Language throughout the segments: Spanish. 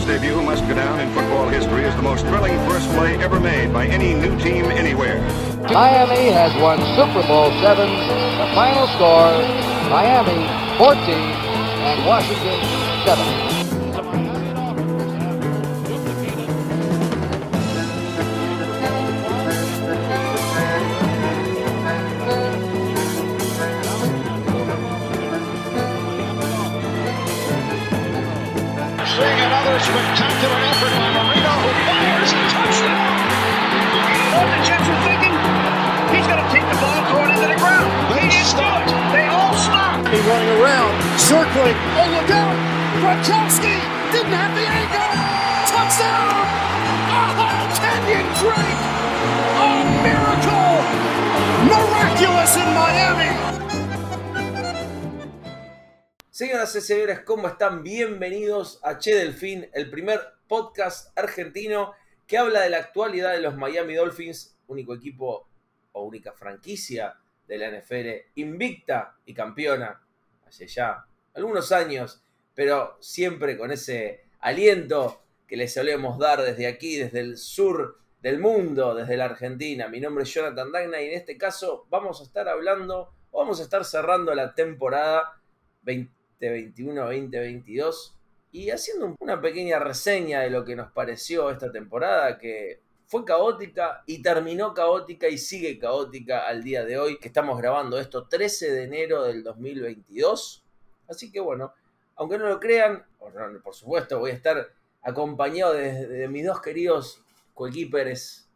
England's debut must go down in football history as the most thrilling first play ever made by any new team anywhere. Miami has won Super Bowl seven. The final score: Miami 14 and Washington 7. Circling. Oh, look out! Gronkowski didn't have the angle. Touchdown! Oh, Kenyon Drake! A miracle! Miraculous in Miami! Señoras y señores, ¿cómo están? Bienvenidos a Che Delfín, el primer podcast argentino que habla de la actualidad de los Miami Dolphins, único equipo o única franquicia de la NFL invicta y campeona hace ya algunos años, pero siempre con ese aliento que les solemos dar desde aquí, desde el sur del mundo, desde la Argentina. Mi nombre es Jonathan Dagna y en este caso vamos a estar hablando, vamos a estar cerrando la temporada 2021-2022 y haciendo una pequeña reseña de lo que nos pareció esta temporada que fue caótica y terminó caótica y sigue caótica al día de hoy que estamos grabando esto 13 de enero del 2022 así que bueno aunque no lo crean por supuesto voy a estar acompañado de, mis dos queridos coequiperes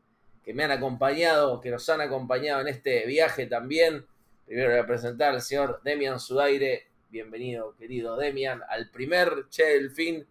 que me han acompañado que nos han acompañado en este viaje también primero voy a presentar al señor Demian Sudaire bienvenido, querido Demian, al primer Che Delfín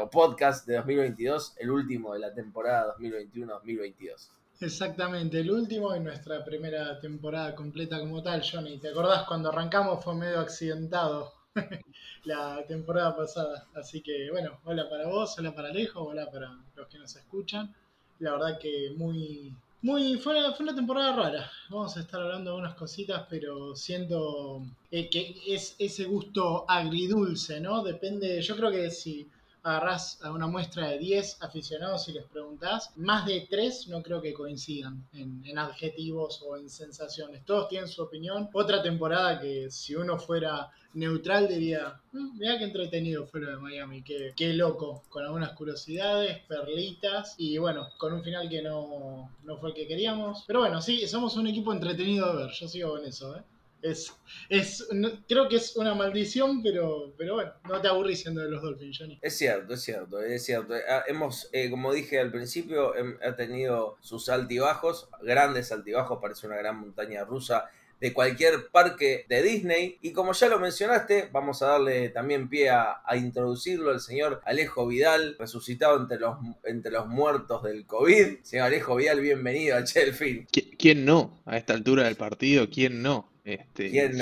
o podcast de 2022, el último de la temporada 2021-2022. Exactamente, el último de nuestra primera temporada completa como tal, Johnny. ¿Te acordás cuando arrancamos fue medio accidentado la temporada pasada? Así que bueno, hola para vos, hola para Alejo, hola para los que nos escuchan. La verdad que muy, muy, fue una, fue una temporada rara. Vamos a estar hablando de unas cositas, pero siento eh, que es ese gusto agridulce, ¿no? Depende, yo creo que si agarrás a una muestra de 10 aficionados y les preguntás, más de 3 no creo que coincidan en, adjetivos o en sensaciones. Todos tienen su opinión. Otra temporada que si uno fuera neutral diría, mmm, mira qué entretenido fue lo de Miami, qué, qué, loco, con algunas curiosidades, perlitas y bueno, con un final que no, no fue el que queríamos. Pero bueno, sí, somos un equipo entretenido de ver, yo sigo con eso, ¿eh? Es, es, no, creo que es una maldición, pero, pero bueno, no te aburrís siendo de los Dolphins, Johnny. Es cierto, es cierto, es cierto. Hemos, eh, como dije al principio, ha tenido sus altibajos, grandes altibajos, parece una gran montaña rusa de cualquier parque de Disney. Y como ya lo mencionaste, vamos a darle también pie a, a introducirlo al señor Alejo Vidal, resucitado entre los, entre los muertos del COVID. Señor Alejo Vidal, bienvenido a Chelfin. ¿Quién no? A esta altura del partido, ¿quién no? Este, no? es,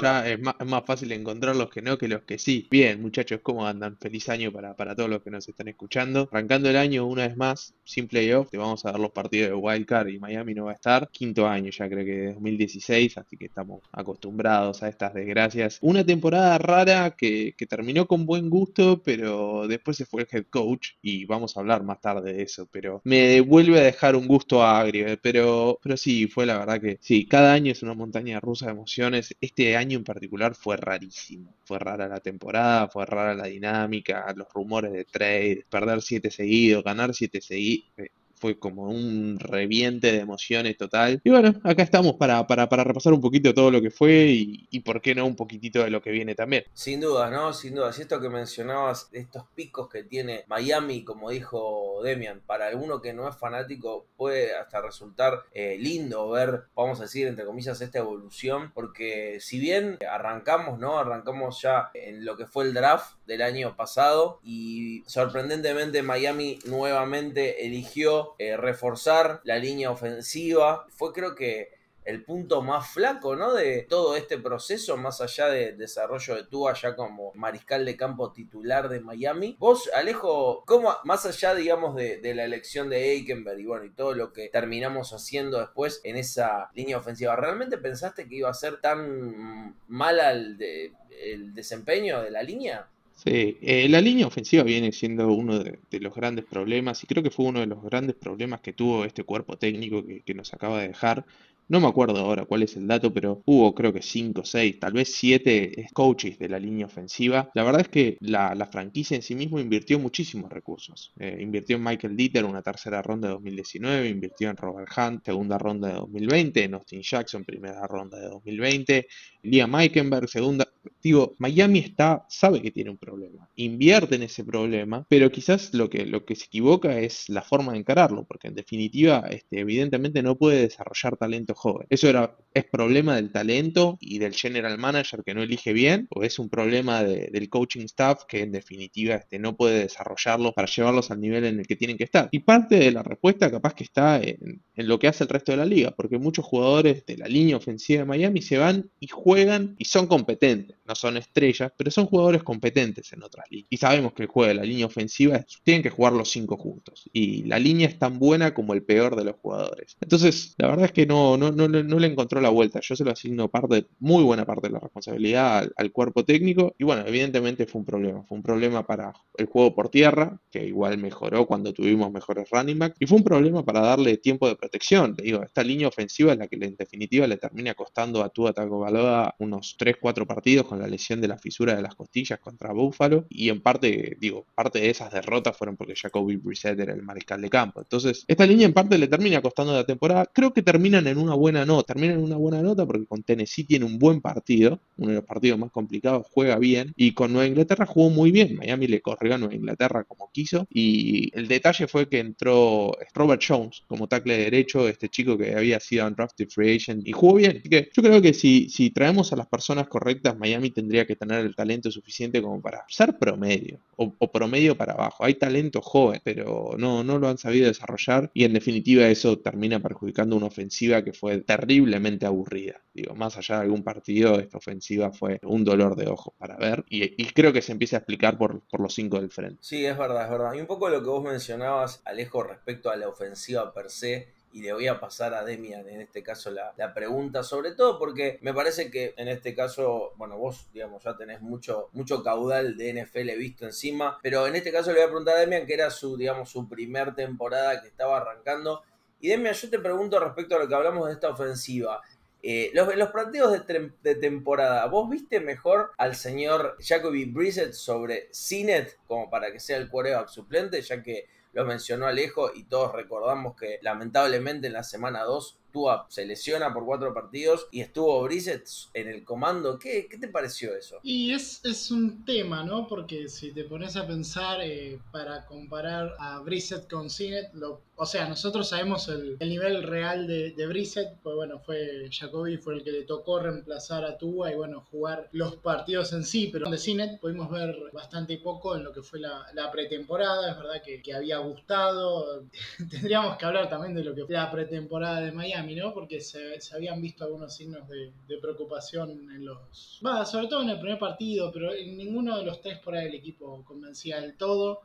ya es, más, es, más, fácil encontrar los que no que los que sí. Bien, muchachos, ¿cómo andan? Feliz año para, para todos los que nos están escuchando. Arrancando el año una vez más, sin playoff, te vamos a dar los partidos de Wildcard y Miami no va a estar. Quinto año ya creo que de 2016, así que estamos acostumbrados a estas desgracias. Una temporada rara que, que terminó con buen gusto, pero después se fue el head coach y vamos a hablar más tarde de eso, pero me vuelve a dejar un gusto agrio, pero, pero sí, fue la verdad que sí, cada año es una montaña rusa emociones. Este año en particular fue rarísimo. Fue rara la temporada, fue rara la dinámica, los rumores de trade, perder siete seguidos, ganar siete seguidos. Fue como un reviente de emociones total. Y bueno, acá estamos para, para, para repasar un poquito todo lo que fue y, y, por qué no un poquitito de lo que viene también. Sin duda, ¿no? Sin duda. Y esto que mencionabas, estos picos que tiene Miami, como dijo Demian, para alguno que no es fanático puede hasta resultar eh, lindo ver, vamos a decir, entre comillas, esta evolución. Porque si bien arrancamos, ¿no? Arrancamos ya en lo que fue el draft del año pasado y sorprendentemente Miami nuevamente eligió eh, reforzar la línea ofensiva. Fue creo que el punto más flaco, ¿no? De todo este proceso, más allá del de desarrollo de Tua ya como mariscal de campo titular de Miami. Vos, Alejo, ¿cómo, más allá, digamos, de, de la elección de Aikenberg y bueno, y todo lo que terminamos haciendo después en esa línea ofensiva, ¿realmente pensaste que iba a ser tan mal el, de, el desempeño de la línea? Sí, eh, la línea ofensiva viene siendo uno de, los grandes problemas y creo que fue uno de los grandes problemas que tuvo este cuerpo técnico que, que nos acaba de dejar. No me acuerdo ahora cuál es el dato, pero hubo creo que 5, 6, tal vez 7 coaches de la línea ofensiva. La verdad es que la, franquicia en sí mismo invirtió muchísimos recursos. Eh, invirtió en Michael Dieter, una tercera ronda de 2019, invirtió en Robert Hunt, segunda ronda de 2020, en Austin Jackson, primera ronda de 2020, Liam Eikenberg, segunda. Digo, Miami está, sabe que tiene un problema, invierte en ese problema, pero quizás lo que, lo que se equivoca es la forma de encararlo, porque en definitiva, este, evidentemente no puede desarrollar talento joven. Eso era, es problema del talento y del general manager que no elige bien, o es un problema de- del coaching staff que en definitiva este, no puede desarrollarlos para llevarlos al nivel en el que tienen que estar. Y parte de la respuesta capaz que está en, lo que hace el resto de la liga, porque muchos jugadores de la línea ofensiva de Miami se van y juegan y son competentes. No son estrellas, pero son jugadores competentes en otras ligas. Y sabemos que el juego de la línea ofensiva tienen que jugar los cinco juntos. Y la línea es tan buena como el peor de los jugadores. Entonces, la verdad es que no, no, le- encontró la vuelta. Yo se lo asigno parte, muy buena parte de la responsabilidad al, cuerpo técnico. Y bueno, evidentemente fue un problema. Fue un problema para el juego por tierra, que igual mejoró cuando tuvimos mejores running back. Y fue un problema para darle tiempo de protección. Te digo, esta línea ofensiva es la que en definitiva le termina costando a Tua Tagovailoa unos 3-4 partidos con la lesión de la fisura de las costillas contra Buffalo. Y en parte, digo, parte de esas derrotas fueron porque Jacoby Brissett era el mariscal de campo. Entonces, esta línea en parte le termina costando la temporada. Creo que terminan en una buena nota. Terminan en una buena nota porque con Tennessee tiene un buen partido, uno de los partidos más complicados, juega bien. Y con Nueva Inglaterra jugó muy bien. Miami le corrió a Nueva Inglaterra como quiso. Y el detalle fue que entró Robert Jones como tackle derecho, este chico que había sido undrafted free agent y jugó bien. Así que yo creo que si, si traemos a las personas correctas, Miami tendría que tener el talento suficiente como para ser promedio o, o promedio para abajo. Hay talento joven, pero no, no lo han sabido desarrollar y en definitiva eso termina perjudicando una ofensiva que fue terriblemente aburrida. Digo, más allá de algún partido, esta ofensiva fue un dolor de ojos para ver y, y creo que se empieza a explicar por, por los cinco del frente. Sí, es verdad, es verdad. Y un poco lo que vos mencionabas, Alejo, respecto a la ofensiva per se, y le voy a pasar a Demian en este caso la, la pregunta, sobre todo porque me parece que en este caso, bueno, vos, digamos, ya tenés mucho, mucho caudal de NFL visto encima, pero en este caso le voy a preguntar a Demian, que era su, digamos, su primer temporada que estaba arrancando. Y Demian, yo te pregunto respecto a lo que hablamos de esta ofensiva. Eh, los, los partidos de, de temporada, ¿vos viste mejor al señor Jacoby Brissett sobre Cinet como para que sea el quarterback suplente, ya que lo mencionó Alejo y todos recordamos que lamentablemente en la semana 2 Tua se lesiona por cuatro partidos y estuvo Brissett en el comando. ¿Qué, qué te pareció eso? Y es, es un tema, ¿no? Porque si te pones a pensar eh, para comparar a Brissett con Cinet, lo, o sea, nosotros sabemos el, el nivel real de, de Brissett, pues bueno, fue Jacoby, fue el que le tocó reemplazar a Tua y bueno, jugar los partidos en sí, pero de Cinet pudimos ver bastante poco en lo que fue la, la pretemporada, es verdad que, que había gustado, tendríamos que hablar también de lo que fue la pretemporada de Miami, ¿no? Porque se, habían visto algunos signos de, preocupación en los... Sobre todo en el primer partido, pero en ninguno de los tres por ahí el equipo convencía del todo.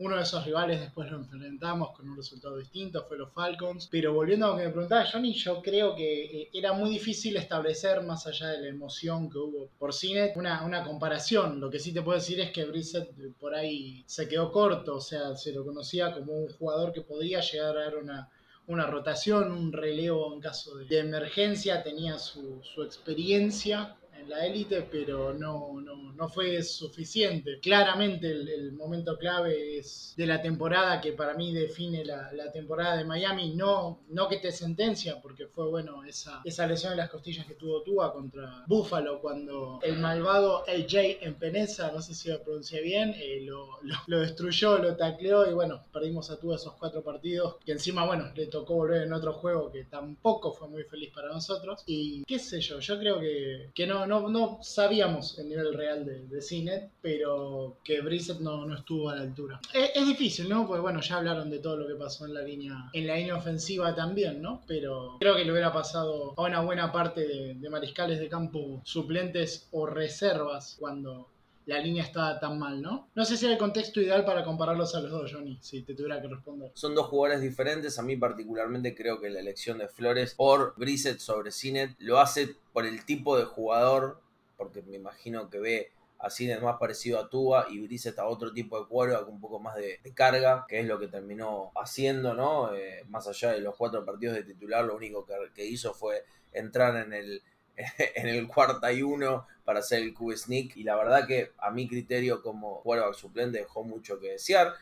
Uno de esos rivales después lo enfrentamos con un resultado distinto, fue los Falcons. Pero volviendo a lo que me preguntaba Johnny, yo creo que eh, era muy difícil establecer, más allá de la emoción que hubo por Cinet, una, una comparación. Lo que sí te puedo decir es que Brissett eh, por ahí se quedó corto, o sea, se lo conocía como un jugador que podría llegar a dar una, una rotación, un relevo en caso de, emergencia, tenía su, su experiencia en la élite, pero no, no, no fue suficiente. Claramente el, el momento clave es de la temporada que para mí define la, la temporada de Miami, no, no que te sentencia, porque fue bueno esa, esa lesión de las costillas que tuvo Tua contra Buffalo cuando el malvado AJ en Peneza, no sé si lo pronuncié bien, eh, lo, lo, lo destruyó, lo tacleó y bueno, perdimos a Tua esos cuatro partidos, que encima, bueno, le tocó volver en otro juego que tampoco fue muy feliz para nosotros. Y qué sé yo, yo creo que, que no, no, no sabíamos el nivel real de, de Cinet, pero que Brissett no, estuvo a la altura. Es, difícil, ¿no? Porque bueno, ya hablaron de todo lo que pasó en la línea, en la línea ofensiva también, ¿no? Pero creo que le hubiera pasado a una buena parte de mariscales de campo suplentes o reservas cuando la línea estaba tan mal, ¿no? No sé si era el contexto ideal para compararlos a los dos, Johnny, si te tuviera que responder. Son dos jugadores diferentes. A mí particularmente creo que la elección de Flores por Brissett sobre Cinet lo hace por el tipo de jugador, porque me imagino que ve así es más parecido a Tua y Brice está otro tipo de quarterback, un poco más de, carga, que es lo que terminó haciendo, ¿no? Eh, más allá de los cuatro partidos de titular, lo único que, hizo fue entrar en el, en el cuarta y uno para hacer el QB sneak y la verdad que a mi criterio como quarterback suplente dejó mucho que desear.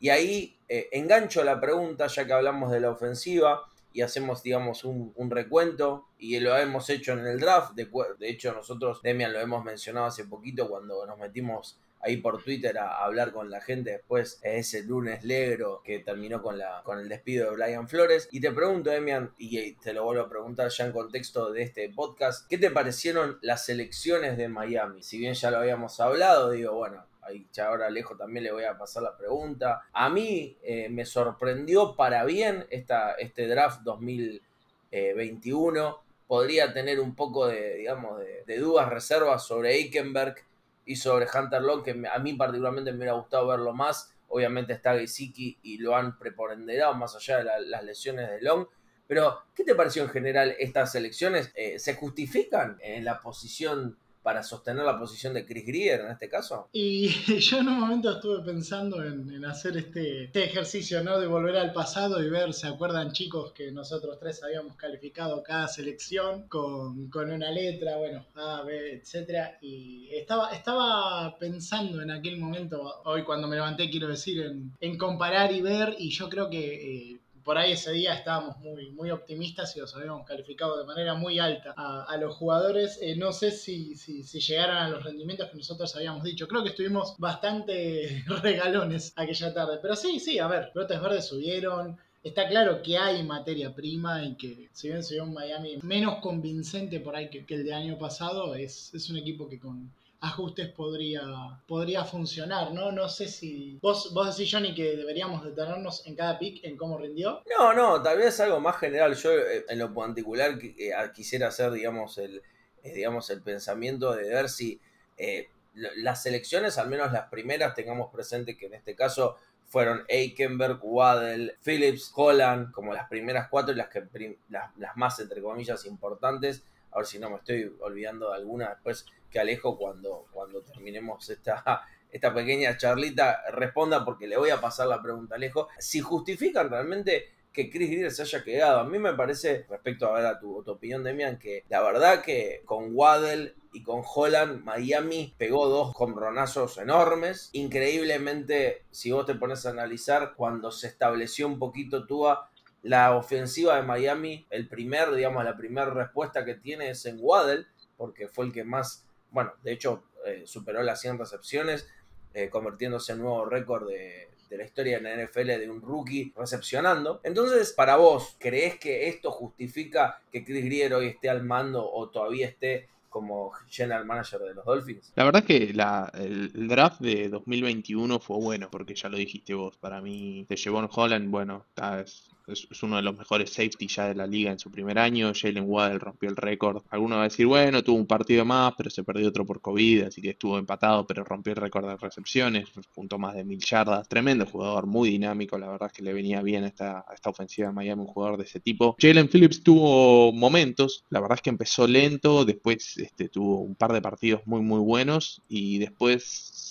Y ahí eh, engancho la pregunta, ya que hablamos de la ofensiva y hacemos, digamos, un, recuento y lo hemos hecho en el draft. De, de, hecho, nosotros, Demian, lo hemos mencionado hace poquito cuando nos metimos ahí por Twitter a, hablar con la gente después de ese lunes negro que terminó con, la, con el despido de Brian Flores. Y te pregunto, Demian, y te lo vuelvo a preguntar ya en contexto de este podcast, ¿qué te parecieron las elecciones de Miami? Si bien ya lo habíamos hablado, digo, bueno, ahí ya ahora lejos también le voy a pasar la pregunta. A mí eh, me sorprendió para bien esta, este draft 2021. Podría tener un poco de, digamos, de, dudas, reservas sobre Eikenberg y sobre Hunter Long, que a mí particularmente me hubiera gustado verlo más. Obviamente está Gesicki y lo han preponderado más allá de las lesiones de Long. Pero, ¿qué te pareció en general estas elecciones? Eh, ¿Se justifican en la posición para sostener la posición de Chris Greer en este caso? Y yo en un momento estuve pensando en, hacer este, este, ejercicio, ¿no? De volver al pasado y ver, ¿se acuerdan chicos que nosotros tres habíamos calificado cada selección con, una letra, bueno, A, B, etcétera? Y estaba, estaba pensando en aquel momento, hoy cuando me levanté, quiero decir, en, comparar y ver, y yo creo que... Eh, por ahí ese día estábamos muy, muy optimistas y los habíamos calificado de manera muy alta a, los jugadores. Eh, no sé si, si, si, a los rendimientos que nosotros habíamos dicho. Creo que estuvimos bastante regalones aquella tarde. Pero sí, sí, a ver, brotes verdes subieron. Está claro que hay materia prima y que si bien se vio un Miami menos convincente por ahí que, que el de año pasado, es, es un equipo que con, ajustes podría, podría funcionar, ¿no? No sé si... ¿Vos, vos decís, Johnny, que deberíamos detenernos en cada pick en cómo rindió? No, no, tal vez algo más general. Yo eh, en lo particular eh, quisiera hacer, digamos, el, eh, digamos, el pensamiento de ver si las selecciones, al menos las primeras, tengamos presente que en este caso fueron Eikenberg, Waddell, Phillips, Holland, como las primeras cuatro y las, que, las, las más, entre comillas, importantes. A ver si no me estoy olvidando de alguna. Después que Alejo cuando, cuando terminemos esta, esta pequeña charlita responda porque le voy a pasar la pregunta a Alejo. Si justifican realmente que Chris Greer se haya quedado. A mí me parece, respecto a ver a tu, opinión, Demian, que la verdad que con Waddell y con Holland, Miami pegó dos compronazos enormes. Increíblemente, si vos te pones a analizar, cuando se estableció un poquito Tua, la ofensiva de Miami, el primer, digamos, la primera respuesta que tiene es en Waddell, porque fue el que más bueno, de hecho eh, superó las 100 recepciones, eh, convirtiéndose en nuevo récord de, la historia en la NFL de un rookie recepcionando. Entonces, para vos, ¿crees que esto justifica que Chris Grier hoy esté al mando o todavía esté como general manager de los Dolphins? La verdad es que el, draft de 2021 fue bueno, porque ya lo dijiste vos, para mí te llevó Holland, bueno, está, es, uno de los mejores safety ya de la liga en su primer año. Jalen Waddell rompió el récord. Alguno va a decir, bueno, tuvo un partido más, pero se perdió otro por COVID, así que estuvo empatado, pero rompió el récord de recepciones, punto más de mil yardas. Tremendo jugador, muy dinámico. La verdad es que le venía bien a esta, esta ofensiva de Miami, un jugador de ese tipo. Jalen Phillips tuvo momentos, la verdad es que empezó lento, después este, tuvo un par de partidos muy, muy buenos y después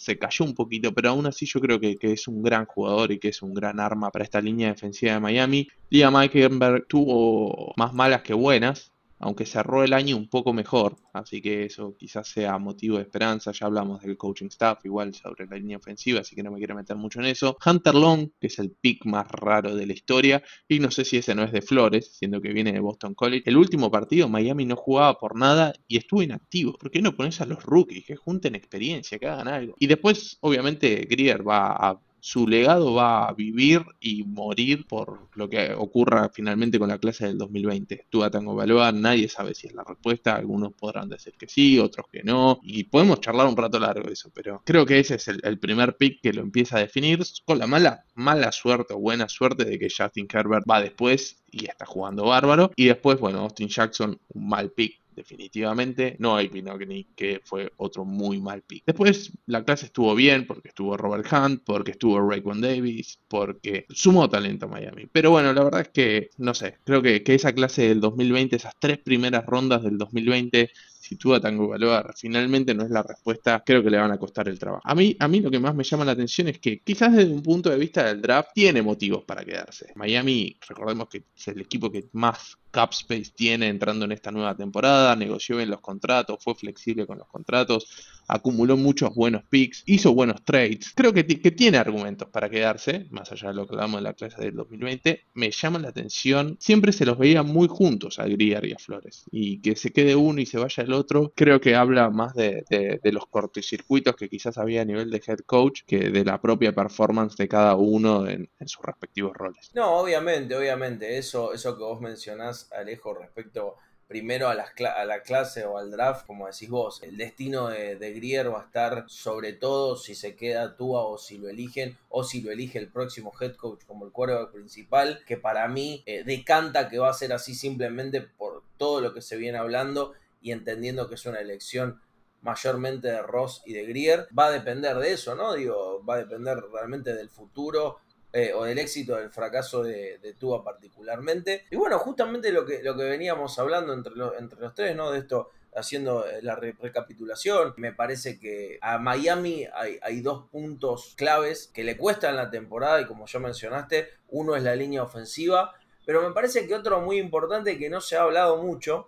se cayó un poquito, pero aún así yo creo que, es un gran jugador y que es un gran arma para esta línea defensiva de Miami. Liam Eikenberg tuvo más malas que buenas, aunque cerró el año un poco mejor, así que eso quizás sea motivo de esperanza, ya hablamos del coaching staff igual sobre la línea ofensiva, así que no me quiero meter mucho en eso. Hunter Long, que es el pick más raro de la historia, y no sé si ese no es de Flores, siendo que viene de Boston College. El último partido Miami no jugaba por nada y estuvo inactivo. ¿Por qué no pones a los rookies que junten experiencia, que hagan algo? Y después, obviamente, Greer va a su legado va a vivir y morir por lo que ocurra finalmente con la clase del 2020. Tua Tango Baloa, nadie sabe si es la respuesta, algunos podrán decir que sí, otros que no, y podemos charlar un rato largo de eso, pero creo que ese es el, primer pick que lo empieza a definir con la mala, mala suerte o buena suerte de que Justin Herbert va después y está jugando bárbaro, y después, bueno, Austin Jackson, un mal pick definitivamente. No hay Pinocchio, que fue otro muy mal pick. Después, la clase estuvo bien porque estuvo Robert Hunt, porque estuvo Raekwon Davis, porque sumó talento a Miami. Pero bueno, la verdad es que, no sé, creo que, que esa clase del 2020, esas tres primeras rondas del 2020, si Tua Tango Baloa finalmente no es la respuesta, creo que le van a costar el trabajo. A mí, a mí lo que más me llama la atención es que quizás desde un punto de vista del draft tiene motivos para quedarse. Miami, recordemos que es el equipo que más cap space tiene entrando en esta nueva temporada, negoció bien los contratos, fue flexible con los contratos, acumuló muchos buenos picks, hizo buenos trades. Creo que, tiene argumentos para quedarse, más allá de lo que hablamos en la clase del 2020. Me llama la atención, siempre se los veía muy juntos a Grier y a Flores. Y que se quede uno y se vaya el otro, creo que habla más de, los cortocircuitos que quizás había a nivel de head coach que de la propia performance de cada uno en, sus respectivos roles. No, obviamente, obviamente. Eso, eso que vos mencionás, Alejo, respecto primero a, a, la clase o al draft, como decís vos. El destino de, Grier va a estar sobre todo si se queda Tua o si lo eligen, o si lo elige el próximo head coach como el cuervo principal, que para mí eh, decanta que va a ser así simplemente por todo lo que se viene hablando y entendiendo que es una elección mayormente de Ross y de Grier, va a depender de eso, ¿no? Digo, va a depender realmente del futuro eh, o del éxito del fracaso de, de, Tua particularmente. Y bueno, justamente lo que, lo que veníamos hablando entre, entre los tres, ¿no? De esto, haciendo eh, la recapitulación, me parece que a Miami hay, hay, dos puntos claves que le cuestan la temporada y como ya mencionaste, uno es la línea ofensiva, pero me parece que otro muy importante que no se ha hablado mucho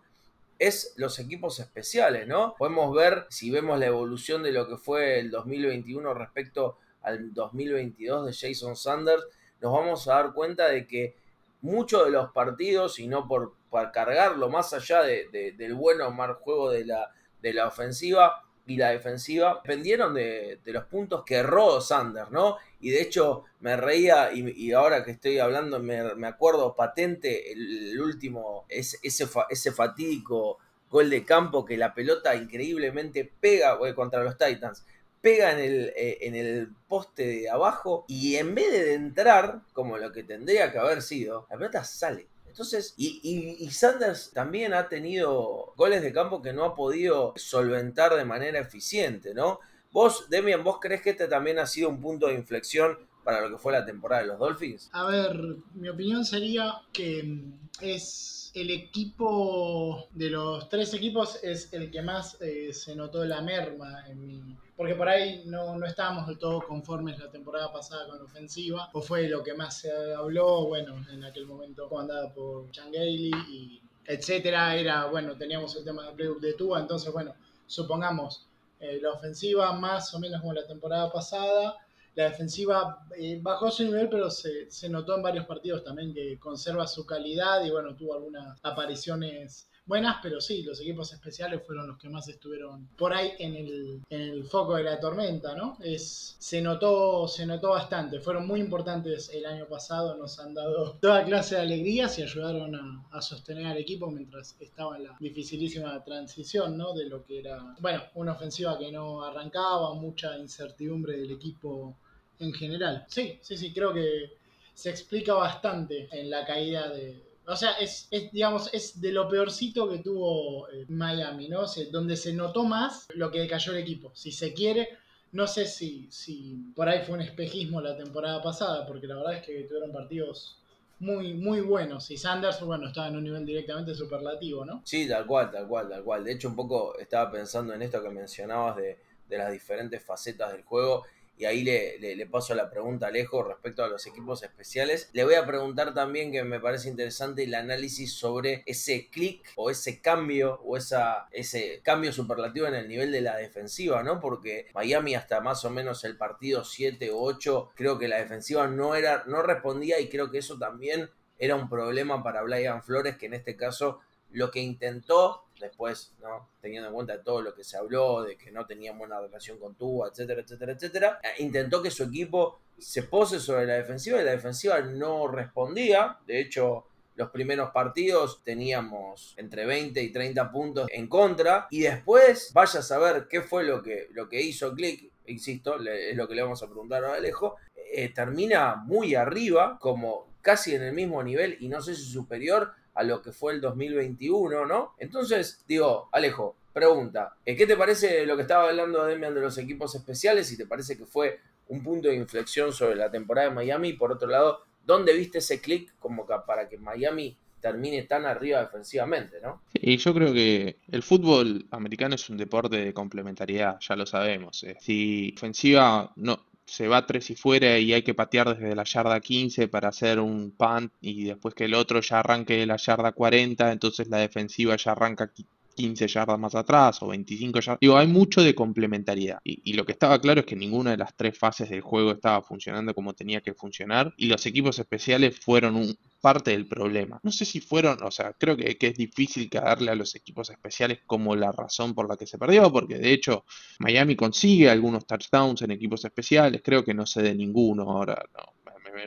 es los equipos especiales, ¿no? Podemos ver, si vemos la evolución de lo que fue el 2021 respecto al 2022 de Jason Sanders, nos vamos a dar cuenta de que muchos de los partidos, y no por, cargarlo más allá del bueno o mal juego de la, de la ofensiva y la defensiva, dependieron de, los puntos que erró Sanders, ¿no? Y de hecho me reía, y, ahora que estoy hablando me, acuerdo patente el, último, ese, ese fatídico gol de campo que la pelota increíblemente pega contra los Titans pega en el, eh, en el poste de abajo y en vez de entrar, como lo que tendría que haber sido, la pelota sale. Entonces, y, y, Sanders también ha tenido goles de campo que no ha podido solventar de manera eficiente, ¿no? Vos, Demian, ¿vos crees que este también ha sido un punto de inflexión para lo que fue la temporada de los Dolphins? A ver, mi opinión sería que es el equipo de los tres equipos es el que más eh, se notó la merma en mi... Porque por ahí no, no estábamos del todo conformes la temporada pasada con la ofensiva, o fue lo que más se habló, bueno, en aquel momento cuando andaba por Changeli y etcétera, era, bueno, teníamos el tema de playbook de Tua, entonces, bueno, supongamos eh, la ofensiva más o menos como la temporada pasada, la defensiva eh, bajó su nivel, pero se, se, notó en varios partidos también que conserva su calidad y bueno, tuvo algunas apariciones buenas, pero sí, los equipos especiales fueron los que más estuvieron por ahí en el, en el foco de la tormenta, ¿no? Es, se, notó, se notó bastante, fueron muy importantes el año pasado, nos han dado toda clase de alegrías y ayudaron a, a sostener al equipo mientras estaba en la dificilísima transición, ¿no? De lo que era, bueno, una ofensiva que no arrancaba, mucha incertidumbre del equipo en general. Sí, sí, sí, creo que se explica bastante en la caída de... O sea, es, digamos, es de lo peorcito que tuvo eh, Miami, ¿no? donde se notó más lo que cayó el equipo. Si se quiere, no sé si, si por ahí fue un espejismo la temporada pasada, porque la verdad es que tuvieron partidos muy, muy buenos. Y Sanders, bueno, estaba en un nivel directamente superlativo, ¿no? Sí, tal cual, tal cual, tal cual. De hecho, un poco estaba pensando en esto que mencionabas de, de las diferentes facetas del juego y ahí le, le, paso la pregunta a Alejo respecto a los equipos especiales. Le voy a preguntar también, que me parece interesante, el análisis sobre ese clic o ese cambio o esa, ese cambio superlativo en el nivel de la defensiva, ¿no? Porque Miami hasta más o menos el partido 7 o 8, creo que la defensiva no, era, no respondía y creo que eso también era un problema para Brian Flores, que en este caso lo que intentó después, ¿no? Teniendo en cuenta todo lo que se habló, de que no tenía buena relación con Tua, etcétera, etcétera, etcétera, eh, intentó que su equipo se pose sobre la defensiva y la defensiva no respondía. De hecho, los primeros partidos teníamos entre 20 y 30 puntos en contra y después vaya a saber qué fue lo que, lo que hizo Click, insisto, es lo que le vamos a preguntar a Alejo, eh, termina muy arriba, como casi en el mismo nivel y no sé si superior a lo que fue el 2021, ¿no? Entonces, digo, Alejo, pregunta, ¿qué te parece lo que estaba hablando Demian de los equipos especiales? Si te parece que fue un punto de inflexión sobre la temporada de Miami. Por otro lado, ¿dónde viste ese clic como para que Miami termine tan arriba defensivamente, ¿no? Y yo creo que el fútbol americano es un deporte de complementariedad, ya lo sabemos. Si ofensiva no se va tres y fuera y hay que patear desde la yarda 15 para hacer un punt y después que el otro ya arranque de la yarda 40, entonces la defensiva ya arranca 15 yardas más atrás o 25 yardas. Digo, hay mucho de complementariedad. Y, lo que estaba claro es que ninguna de las tres fases del juego estaba funcionando como tenía que funcionar. Y los equipos especiales fueron un, parte del problema. No sé si fueron, o sea, creo que, que, es difícil darle a los equipos especiales como la razón por la que se perdió, porque de hecho Miami consigue algunos touchdowns en equipos especiales, creo que no sé de ninguno ahora, no,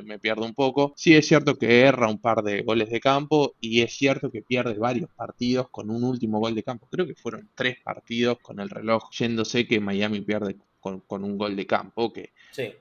me, pierdo un poco. Sí es cierto que erra un par de goles de campo y es cierto que pierde varios partidos con un último gol de campo. Creo que fueron tres partidos con el reloj yéndose que Miami pierde con, un gol de campo, que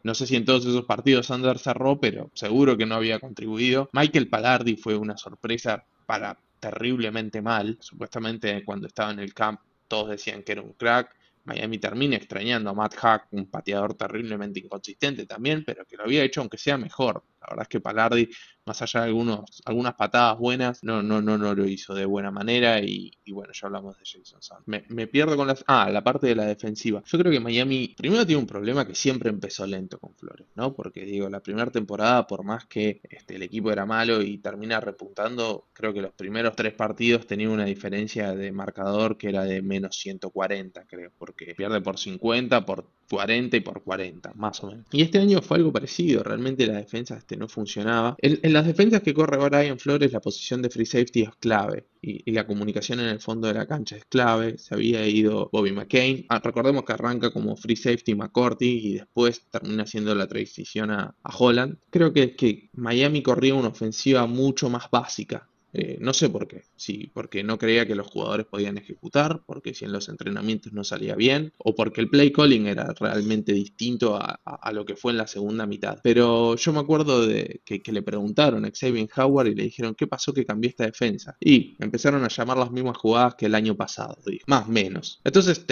no sé si en todos esos partidos Sander cerró, pero seguro que no había contribuido. Michael Palardi fue una sorpresa para terriblemente mal. Supuestamente cuando estaba en el camp todos decían que era un crack. Miami termina extrañando a Matt Hack, un pateador terriblemente inconsistente también, pero que lo había hecho aunque sea mejor. La verdad es que Palardi, más allá de algunos, algunas patadas buenas, no, no, no, no lo hizo de buena manera y, bueno, ya hablamos de Jason Sand. Me, pierdo con las... Ah, la parte de la defensiva. Yo creo que Miami primero tiene un problema que siempre empezó lento con Flores, ¿no? Porque digo, la primera temporada, por más que este, el equipo era malo y termina repuntando, creo que los primeros tres partidos tenían una diferencia de marcador que era de menos 140, creo, porque pierde por 50, por 40 y por 40, más o menos. Y este año fue algo parecido, realmente la defensa este, no funcionaba. En, las defensas que corre Brian Flores, la posición de free safety es clave y, la comunicación en el fondo de la cancha es clave. Se había ido Bobby McCain. Ah, recordemos que arranca como free safety McCourty y después termina haciendo la transición a, a Holland. Creo que, que Miami corría una ofensiva mucho más básica eh, no sé por qué. Sí, porque no creía que los jugadores podían ejecutar, porque si en los entrenamientos no salía bien, o porque el play calling era realmente distinto a, lo que fue en la segunda mitad. Pero yo me acuerdo de que, le preguntaron a Xavier Howard y le dijeron, ¿qué pasó que cambió esta defensa? Y empezaron a llamar las mismas jugadas que el año pasado, más o menos. Entonces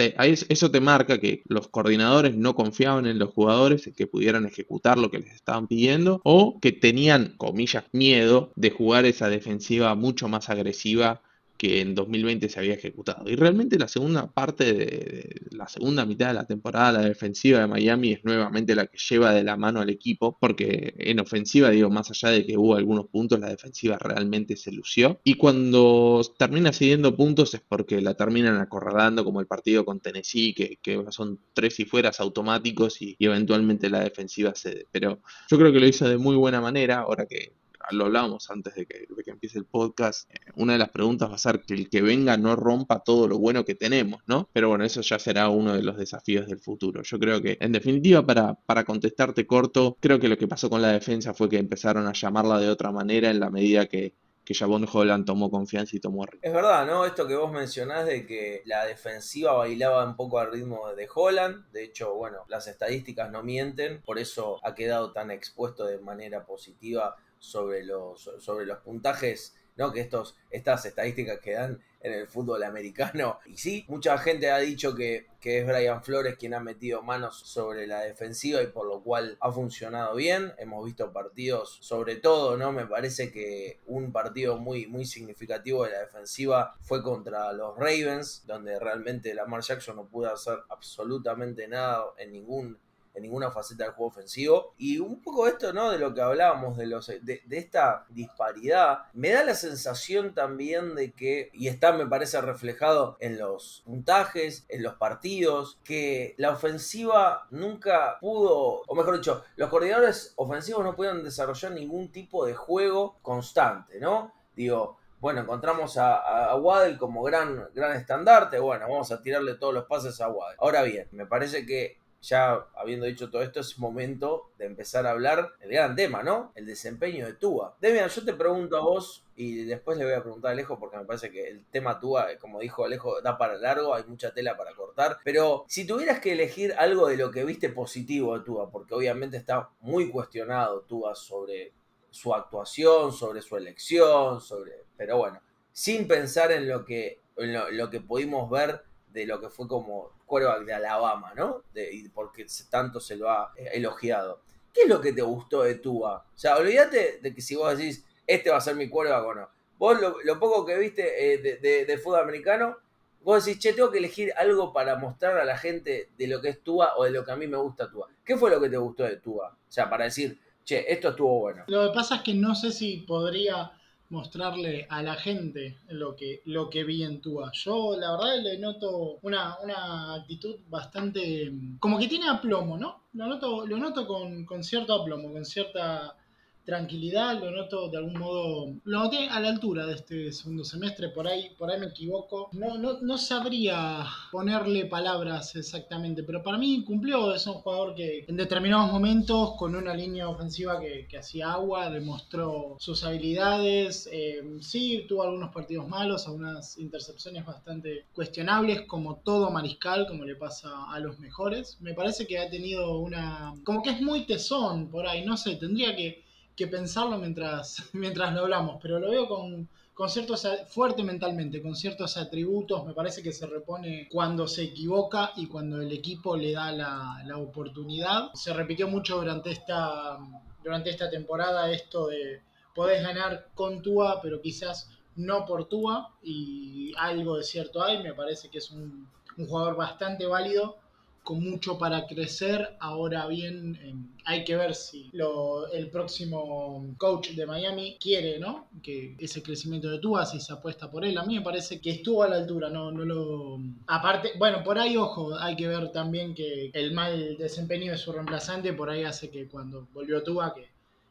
eso te marca que los coordinadores no confiaban en los jugadores que pudieran ejecutar lo que les estaban pidiendo, o que tenían, comillas, miedo de jugar esa defensiva mucho más agresiva que en 2020 se había ejecutado. Y realmente la segunda parte de, la segunda mitad de la temporada, la defensiva de Miami es nuevamente la que lleva de la mano al equipo, porque en ofensiva, digo, más allá de que hubo algunos puntos, la defensiva realmente se lució. Y cuando termina siguiendo puntos es porque la terminan acorralando, como el partido con Tennessee, que, son tres y fueras automáticos y, y eventualmente la defensiva cede. Pero yo creo que lo hizo de muy buena manera, ahora que lo hablábamos antes de que, empiece el podcast, eh, una de las preguntas va a ser que el que venga no rompa todo lo bueno que tenemos, ¿no? Pero bueno, eso ya será uno de los desafíos del futuro. Yo creo que, en definitiva, para, para contestarte corto, creo que lo que pasó con la defensa fue que empezaron a llamarla de otra manera en la medida que, que Holland tomó confianza y tomó ritmo. Es verdad, ¿no? Esto que vos mencionás de que la defensiva bailaba un poco al ritmo de Holland. De hecho, bueno, las estadísticas no mienten, por eso ha quedado tan expuesto de manera positiva sobre los, sobre los puntajes ¿no? que estos, estas estadísticas que dan en el fútbol americano. Y sí, mucha gente ha dicho que, que, es Brian Flores quien ha metido manos sobre la defensiva y por lo cual ha funcionado bien. Hemos visto partidos, sobre todo, ¿no? Me parece que un partido muy, muy significativo de la defensiva fue contra los Ravens, donde realmente Lamar Jackson no pudo hacer absolutamente nada en ningún en ninguna faceta del juego ofensivo. Y un poco esto, ¿no? De lo que hablábamos, de, los, de, esta disparidad, me da la sensación también de que, y está me parece reflejado en los puntajes, en los partidos, que la ofensiva nunca pudo, o mejor dicho, los coordinadores ofensivos no pudieron desarrollar ningún tipo de juego constante, ¿no? Digo, bueno, encontramos a, a, como gran, gran estandarte, bueno, vamos a tirarle todos los pases a Waddle. Ahora bien, me parece que ya habiendo dicho todo esto, es momento de empezar a hablar del gran tema, ¿no? El desempeño de Tua. Demian, yo te pregunto a vos y después le voy a preguntar a Alejo porque me parece que el tema Tua, como dijo Alejo, da para largo, hay mucha tela para cortar. Pero si tuvieras que elegir algo de lo que viste positivo de Tua, porque obviamente está muy cuestionado Tua sobre su actuación, sobre su elección, sobre. Pero bueno, sin pensar en lo que, en lo que pudimos ver de lo que fue como quarterback de Alabama, ¿no? De, porque tanto se lo ha eh, elogiado. ¿Qué es lo que te gustó de Tua? O sea, olvídate de que si vos decís, este va a ser mi quarterback o no. Vos lo, poco que viste eh, de fútbol americano, vos decís, che, tengo que elegir algo para mostrar a la gente de lo que es Tua o de lo que a mí me gusta Tua. ¿Qué fue lo que te gustó de Tua? O sea, para decir, che, esto estuvo bueno. Lo que pasa es que no sé si podría mostrarle a la gente lo que, lo que vi en Tua. Yo la verdad le noto una, una actitud bastante... como que tiene aplomo, ¿no? Lo noto, lo noto con, con cierto aplomo, con cierta tranquilidad, lo noto de algún modo, lo noté a la altura de este segundo semestre, por ahí, por ahí me equivoco. No, no, no sabría ponerle palabras exactamente, pero para mí cumplió, es un jugador que en determinados momentos, con una línea ofensiva que, que hacía agua, demostró sus habilidades. eh, sí, tuvo algunos partidos malos, algunas intercepciones bastante cuestionables, como todo mariscal, como le pasa a los mejores. Me parece que ha tenido una... como que es muy tesón por ahí, no sé, tendría que que pensarlo mientras, mientras lo hablamos, pero lo veo con, con ciertos, fuerte mentalmente, con ciertos atributos, me parece que se repone cuando se equivoca y cuando el equipo le da la, la oportunidad. Se repitió mucho durante esta, durante esta temporada esto de podés ganar con Tua, pero quizás no por Tua, y algo de cierto hay, me parece que es un, un jugador bastante válido con mucho para crecer. Ahora bien, eh, hay que ver si lo, el próximo coach de Miami quiere, ¿no? Que ese crecimiento de Tua, si se apuesta por él. A mí me parece que estuvo a la altura, no, no lo. Aparte, bueno, por ahí, ojo, hay que ver también que el mal desempeño de su reemplazante por ahí hace que cuando volvió Tua, que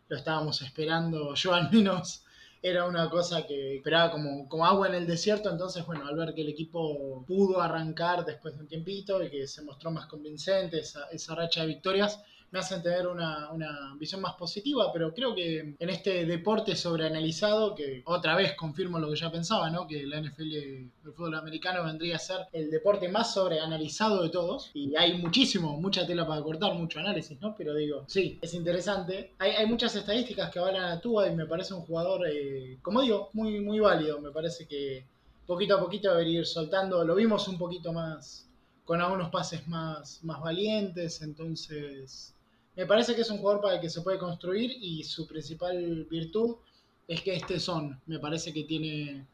lo estábamos esperando, yo al menos era una cosa que esperaba como, agua en el desierto, entonces bueno, al ver que el equipo pudo arrancar después de un tiempito y que se mostró más convincente esa, esa racha de victorias, me hacen tener una, visión más positiva, pero creo que en este deporte sobreanalizado, que otra vez confirmo lo que ya pensaba, ¿no? que la NFL, el fútbol americano vendría a ser el deporte más sobreanalizado de todos, y hay muchísimo, mucha tela para cortar, mucho análisis, ¿no? Pero digo, sí, es interesante. Hay, muchas estadísticas que avalan a Tua y me parece un jugador, eh, como digo, muy, muy válido, me parece que poquito a poquito debería ir soltando, lo vimos un poquito más con algunos pases más, más valientes, entonces me parece que es un jugador para el que se puede construir y su principal virtud es que este son, me parece que tiene,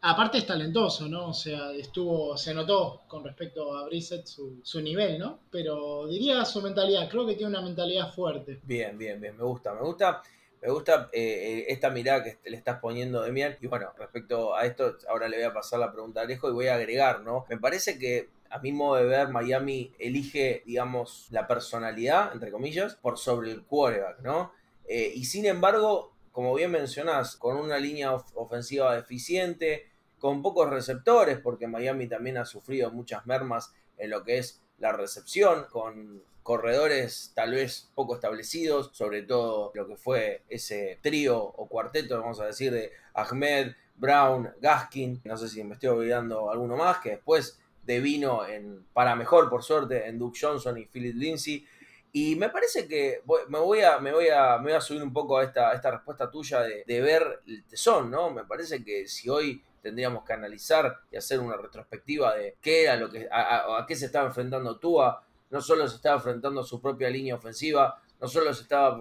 aparte es talentoso, ¿no? O sea, estuvo, se notó con respecto a Brissett su, su nivel, ¿no? Pero diría su mentalidad, creo que tiene una mentalidad fuerte. Bien, bien, bien, me gusta, me gusta. Me gusta eh, esta mirada que le estás poniendo, Demian. Y bueno, respecto a esto, ahora le voy a pasar la pregunta a Alejo y voy a agregar, ¿no? Me parece que a mi modo de ver, Miami elige, digamos, la personalidad, entre comillas, por sobre el quarterback, ¿no? Eh, y sin embargo, como bien mencionás, con una línea of ofensiva deficiente, con pocos receptores, porque Miami también ha sufrido muchas mermas en lo que es la recepción, con corredores tal vez poco establecidos, sobre todo lo que fue ese trío o cuarteto, vamos a decir, de Ahmed, Brown, Gaskin, no sé si me estoy olvidando alguno más, que después devino en, para mejor por suerte en Duke Johnson y Philip Lindsay. Y me parece que me, voy a, me, voy a, me voy a subir un poco a esta, esta respuesta tuya de, de, ver el tesón, ¿no? Me parece que si hoy tendríamos que analizar y hacer una retrospectiva de qué era lo que, a, a qué se estaba enfrentando Tua, no solo se estaba enfrentando a su propia línea ofensiva, no solo se estaba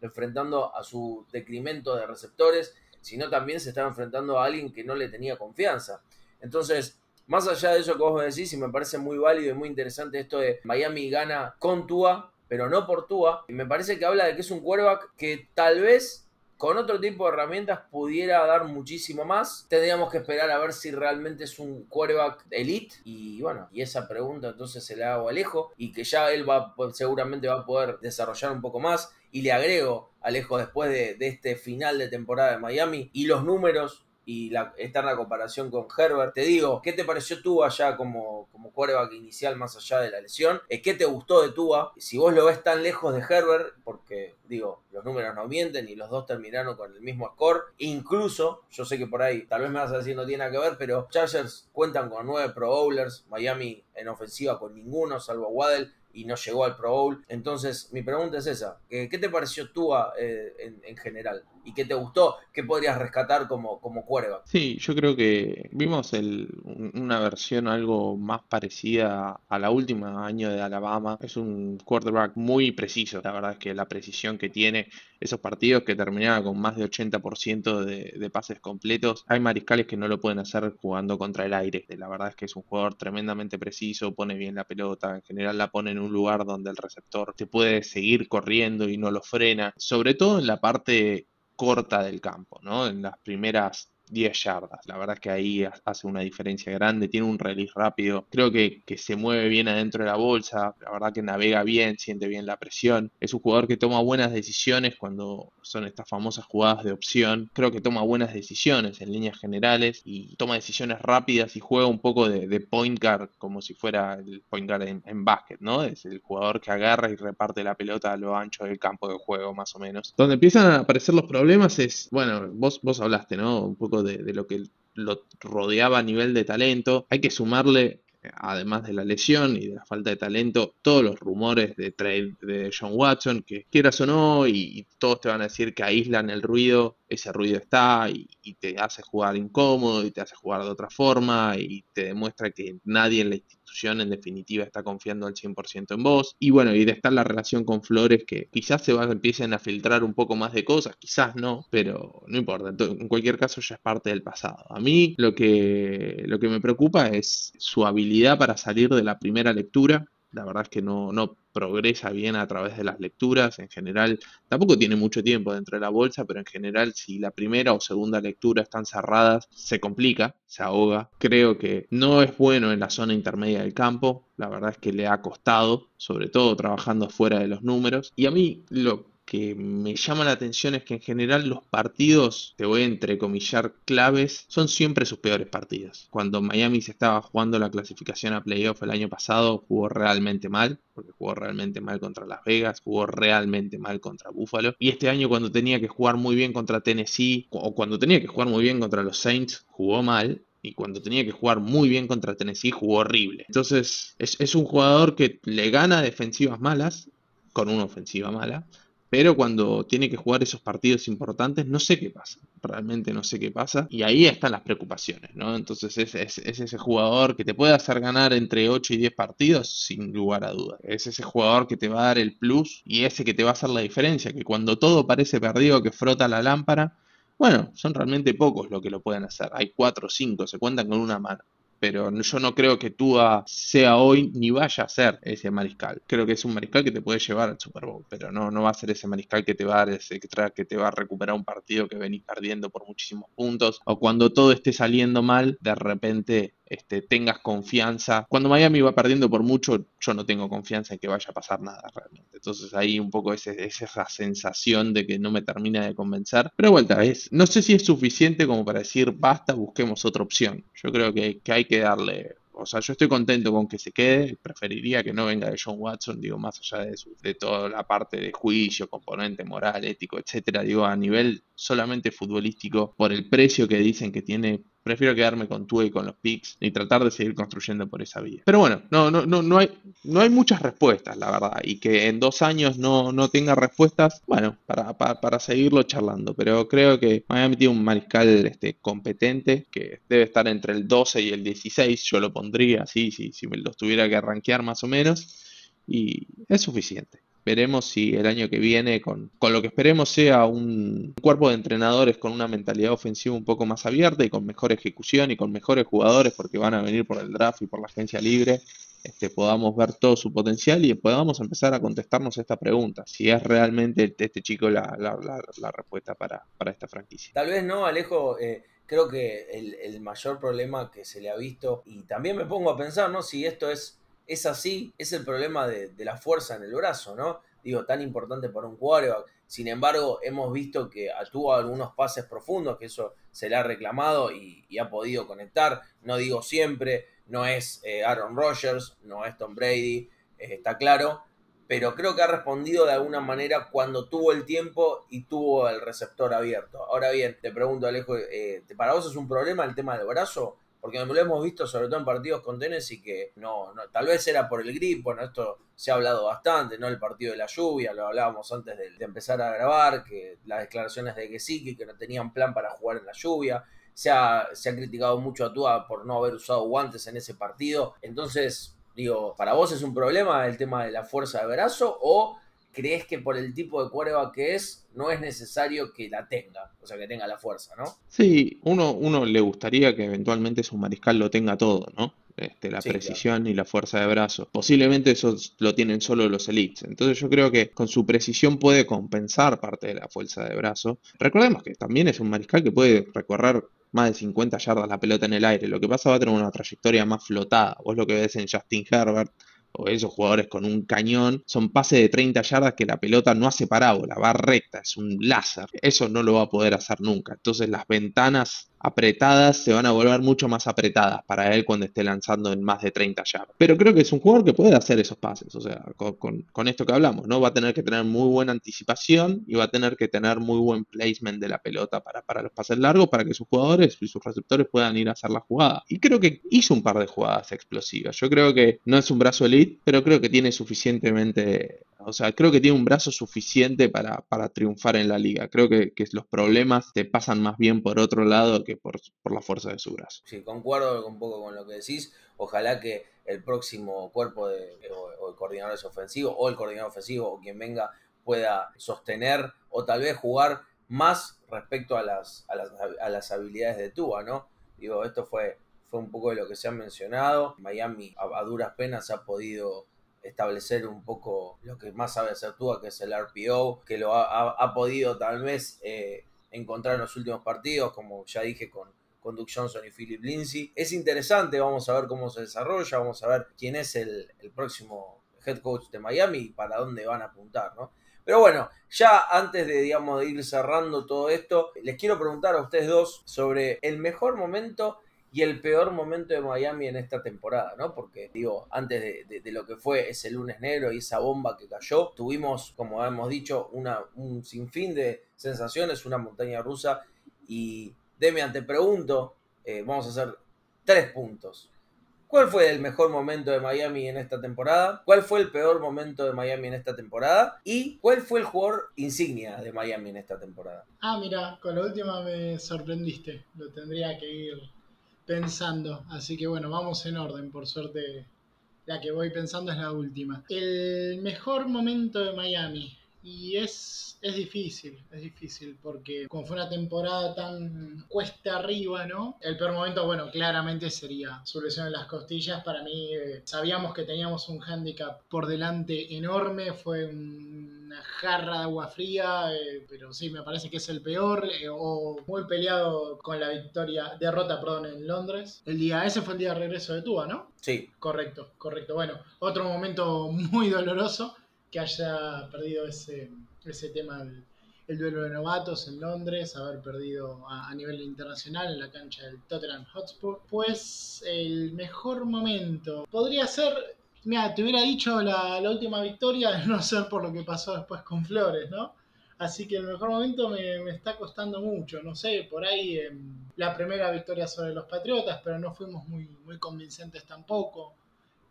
enfrentando a su decremento de receptores, sino también se estaba enfrentando a alguien que no le tenía confianza. Entonces, más allá de eso que vos decís, y me parece muy válido y muy interesante esto de Miami gana con Tua, pero no por Tua, y me parece que habla de que es un quarterback que tal vez con otro tipo de herramientas pudiera dar muchísimo más. Tendríamos que esperar a ver si realmente es un quarterback elite. Y bueno, y esa pregunta entonces se la hago a Alejo y que ya él va seguramente va a poder desarrollar un poco más. Y le agrego Alejo después de, de este final de temporada de Miami y los números y la, comparación con Herbert. Te digo, ¿qué te pareció Tua allá como, como quarterback inicial más allá de la lesión? ¿Qué te gustó de Tua? Si vos lo ves tan lejos de Herbert, porque digo, los números no mienten y los dos terminaron con el mismo score. Incluso, yo sé que por ahí tal vez me vas a decir no tiene nada que ver, pero Chargers cuentan con nueve Pro Bowlers, Miami en ofensiva con ninguno, salvo Waddell y no llegó al Pro Bowl. Entonces, mi pregunta es esa: ¿qué, te pareció Tua eh, en, general? ¿Y qué te gustó? ¿Qué podrías rescatar como, como quarterback? Sí, yo creo que vimos el, una versión algo más parecida a la última año de Alabama. Es un quarterback muy preciso, la verdad es que la precisión que tiene esos partidos que terminaban con más de 80% de, de pases completos, hay mariscales que no lo pueden hacer jugando contra el aire. La verdad es que es un jugador tremendamente preciso, pone bien la pelota, en general la pone en un lugar donde el receptor te puede seguir corriendo y no lo frena, sobre todo en la parte corta del campo, ¿no? En las primeras 10 yardas. La verdad que ahí hace una diferencia grande, tiene un release rápido, creo que, que, se mueve bien adentro de la bolsa, la verdad que navega bien, siente bien la presión. Es un jugador que toma buenas decisiones cuando son estas famosas jugadas de opción. Creo que toma buenas decisiones en líneas generales y toma decisiones rápidas y juega un poco de, point guard como si fuera el point guard en, en básquet, ¿no? Es el jugador que agarra y reparte la pelota a lo ancho del campo de juego, más o menos. Donde empiezan a aparecer los problemas es, bueno, vos, vos hablaste, ¿no? Un poco de, lo que lo rodeaba a nivel de talento. Hay que sumarle además de la lesión y de la falta de talento, todos los rumores de trade de John Watson, que quieras o no, y, todos te van a decir que aíslan el ruido, ese ruido está y, y, te hace jugar incómodo y te hace jugar de otra forma y te demuestra que nadie en la en definitiva está confiando al 100% en vos. Y bueno, y de estar la relación con Flores que quizás se van, empiecen a filtrar un poco más de cosas, quizás no, pero no importa. En cualquier caso ya es parte del pasado. A mí lo que, lo que me preocupa es su habilidad para salir de la primera lectura la verdad es que no, no progresa bien a través de las lecturas. En general, tampoco tiene mucho tiempo dentro de la bolsa, pero en general, si la primera o segunda lectura están cerradas, se complica, se ahoga. Creo que no es bueno en la zona intermedia del campo. La verdad es que le ha costado, sobre todo trabajando fuera de los números. Y a mí lo que me llama la atención es que en general los partidos, te voy a entrecomillar, claves, son siempre sus peores partidos. Cuando Miami se estaba jugando la clasificación a playoff el año pasado, jugó realmente mal, porque jugó realmente mal contra Las Vegas, jugó realmente mal contra Buffalo. Y este año cuando tenía que jugar muy bien contra Tennessee, o cuando tenía que jugar muy bien contra los Saints, jugó mal y cuando tenía que jugar muy bien contra Tennessee jugó horrible. Entonces es, es, un jugador que le gana defensivas malas con una ofensiva mala, pero cuando tiene que jugar esos partidos importantes, no sé qué pasa. Realmente no sé qué pasa. Y ahí están las preocupaciones, ¿no? Entonces es, es, ese jugador que te puede hacer ganar entre 8 y 10 partidos, sin lugar a dudas. Es ese jugador que te va a dar el plus y ese que te va a hacer la diferencia. Que cuando todo parece perdido, que frota la lámpara, bueno, son realmente pocos los que lo pueden hacer. Hay 4 o 5, se cuentan con una mano pero yo no creo que Tua sea hoy ni vaya a ser ese mariscal. Creo que es un mariscal que te puede llevar al Super Bowl, pero no, no va a ser ese mariscal que te va a dar ese que te va a recuperar un partido que venís perdiendo por muchísimos puntos o cuando todo esté saliendo mal, de repente este, tengas confianza. Cuando Miami va perdiendo por mucho, yo no tengo confianza en que vaya a pasar nada realmente. Entonces ahí un poco ese, esa sensación de que no me termina de convencer. Pero vuelta, es, no sé si es suficiente como para decir basta, busquemos otra opción. Yo creo que, que hay que darle o sea, yo estoy contento con que se quede, preferiría que no venga de John Watson, digo, más allá de, de toda la parte de juicio, componente moral, ético, etcétera, digo, a nivel solamente futbolístico, por el precio que dicen que tiene Prefiero quedarme con tú y con los picks y tratar de seguir construyendo por esa vía. Pero bueno, no, no, no, no, hay, no hay muchas respuestas, la verdad. Y que en dos años no, no tenga respuestas, bueno, para, para, seguirlo charlando. Pero creo que Miami tiene un mariscal este, competente que debe estar entre el 12 y el 16. Yo lo pondría así, si, si me los tuviera que rankear más o menos. Y es suficiente. Veremos si el año que viene, con, lo que esperemos, sea un cuerpo de entrenadores con una mentalidad ofensiva un poco más abierta y con mejor ejecución y con mejores jugadores, porque van a venir por el draft y por la agencia libre, este, podamos ver todo su potencial y podamos empezar a contestarnos esta pregunta, si es realmente este chico la, respuesta para, esta franquicia. Tal vez no, Alejo. Eh, creo que el, mayor problema que se le ha visto, y también me pongo a pensar, ¿no? Si esto es es así, es el problema de, la fuerza en el brazo, ¿no? Digo, tan importante para un quarterback. Sin embargo, hemos visto que tuvo algunos pases profundos, que eso se le ha reclamado y, ha podido conectar. No digo siempre, no es eh, Aaron Rodgers, no es Tom Brady, eh, está claro, pero creo que ha respondido de alguna manera cuando tuvo el tiempo y tuvo el receptor abierto. Ahora bien, te pregunto, Alejo, eh, ¿para vos es un problema el tema del brazo? Porque lo hemos visto sobre todo en partidos con Tennessee que no, tal vez era por el grip, bueno, esto se ha hablado bastante, ¿no? El partido de la lluvia, lo hablábamos antes de, empezar a grabar, que las declaraciones de Gesicki, que no tenían plan para jugar en la lluvia, se ha, se ha criticado mucho a Tua por no haber usado guantes en ese partido, entonces, digo, ¿para vos es un problema el tema de la fuerza de brazo o crees que por el tipo de cuerva que es, no es necesario que la tenga, o sea, que tenga la fuerza, ¿no? Sí, uno, uno le gustaría que eventualmente su mariscal lo tenga todo, ¿no? Este, la Sí, precisión y la fuerza de brazo. Posiblemente eso lo tienen solo los elites. Entonces yo creo que con su precisión puede compensar parte de la fuerza de brazo. Recordemos que también es un mariscal que puede recorrer más de 50 yardas la pelota en el aire. Lo que pasa va a tener una trayectoria más flotada. Vos lo que ves en Justin Herbert o esos jugadores con un cañón, son pases de 30 yardas que la pelota no hace parábola, va recta, es un láser. Eso no lo va a poder hacer nunca. Entonces las ventanas apretadas se van a volver mucho más apretadas para él cuando esté lanzando en más de 30 yardas. Pero creo que es un jugador que puede hacer esos pases, o sea, con, con- esto que hablamos, ¿no? Va a tener que tener muy buena anticipación y va a tener que tener muy buen placement de la pelota para, para los pases largos, para que sus jugadores y sus receptores puedan ir a hacer la jugada. Y creo que hizo un par de jugadas explosivas. Yo creo que no es un brazo elite, pero creo que tiene suficientemente, o sea, creo que tiene un brazo suficiente para, para triunfar en la liga. Creo que, que los problemas te pasan más bien por otro lado que por, la fuerza de su brazo. Sí, concuerdo un poco con lo que decís. Ojalá que el próximo cuerpo de, o, o el coordinador ofensivo o el coordinador ofensivo o quien venga pueda sostener o tal vez jugar más respecto a las, a las, a las habilidades de Tua, ¿no? Digo, esto fue, fue un poco de lo que se ha mencionado. Miami a, duras penas ha podido establecer un poco lo que más sabe hacer Tua, que es el RPO, que lo ha, ha- ha podido tal vez eh, encontrar en los últimos partidos, como ya dije con, con Duke Johnson y Philip Lindsay. Es interesante, vamos a ver cómo se desarrolla, vamos a ver quién es el, próximo head coach de Miami y para dónde van a apuntar, ¿no? Pero bueno, ya antes de, digamos, de ir cerrando todo esto, les quiero preguntar a ustedes dos sobre el mejor momento y el peor momento de Miami en esta temporada, ¿no? Porque, digo, antes de, lo que fue ese lunes negro y esa bomba que cayó, tuvimos, como hemos dicho, una, un sinfín de sensaciones, una montaña rusa. Y, Demian, te pregunto, eh, vamos a hacer tres puntos. ¿Cuál fue el mejor momento de Miami en esta temporada? ¿Cuál fue el peor momento de Miami en esta temporada? ¿Y cuál fue el jugador insignia de Miami en esta temporada? Ah, mira, con la última me sorprendiste. Lo tendría que ir pensando. Así que bueno, vamos en orden. Por suerte, la que voy pensando es la última. El mejor momento de Miami. Y es, es difícil, es difícil, porque como fue una temporada tan cuesta arriba, ¿no? El peor momento, bueno, claramente sería su lesión en las costillas. Para mí, eh, sabíamos que teníamos un handicap por delante enorme, fue una jarra de agua fría, eh, pero sí, me parece que es el peor, eh, o muy peleado con la victoria, derrota, perdón, en Londres. El día, ese fue el día de regreso de Tua, ¿no? Sí, Correcto, correcto. Bueno, otro momento muy doloroso que haya perdido ese, ese tema, el, el duelo de novatos en Londres, haber perdido a, a nivel internacional en la cancha del Tottenham Hotspur. Pues el mejor momento podría ser, mira, te hubiera dicho la, última victoria, no ser por lo que pasó después con Flores, ¿no? Así que el mejor momento me, me está costando mucho. No sé, por ahí eh, la primera victoria sobre los Patriotas, pero no fuimos muy, muy convincentes tampoco.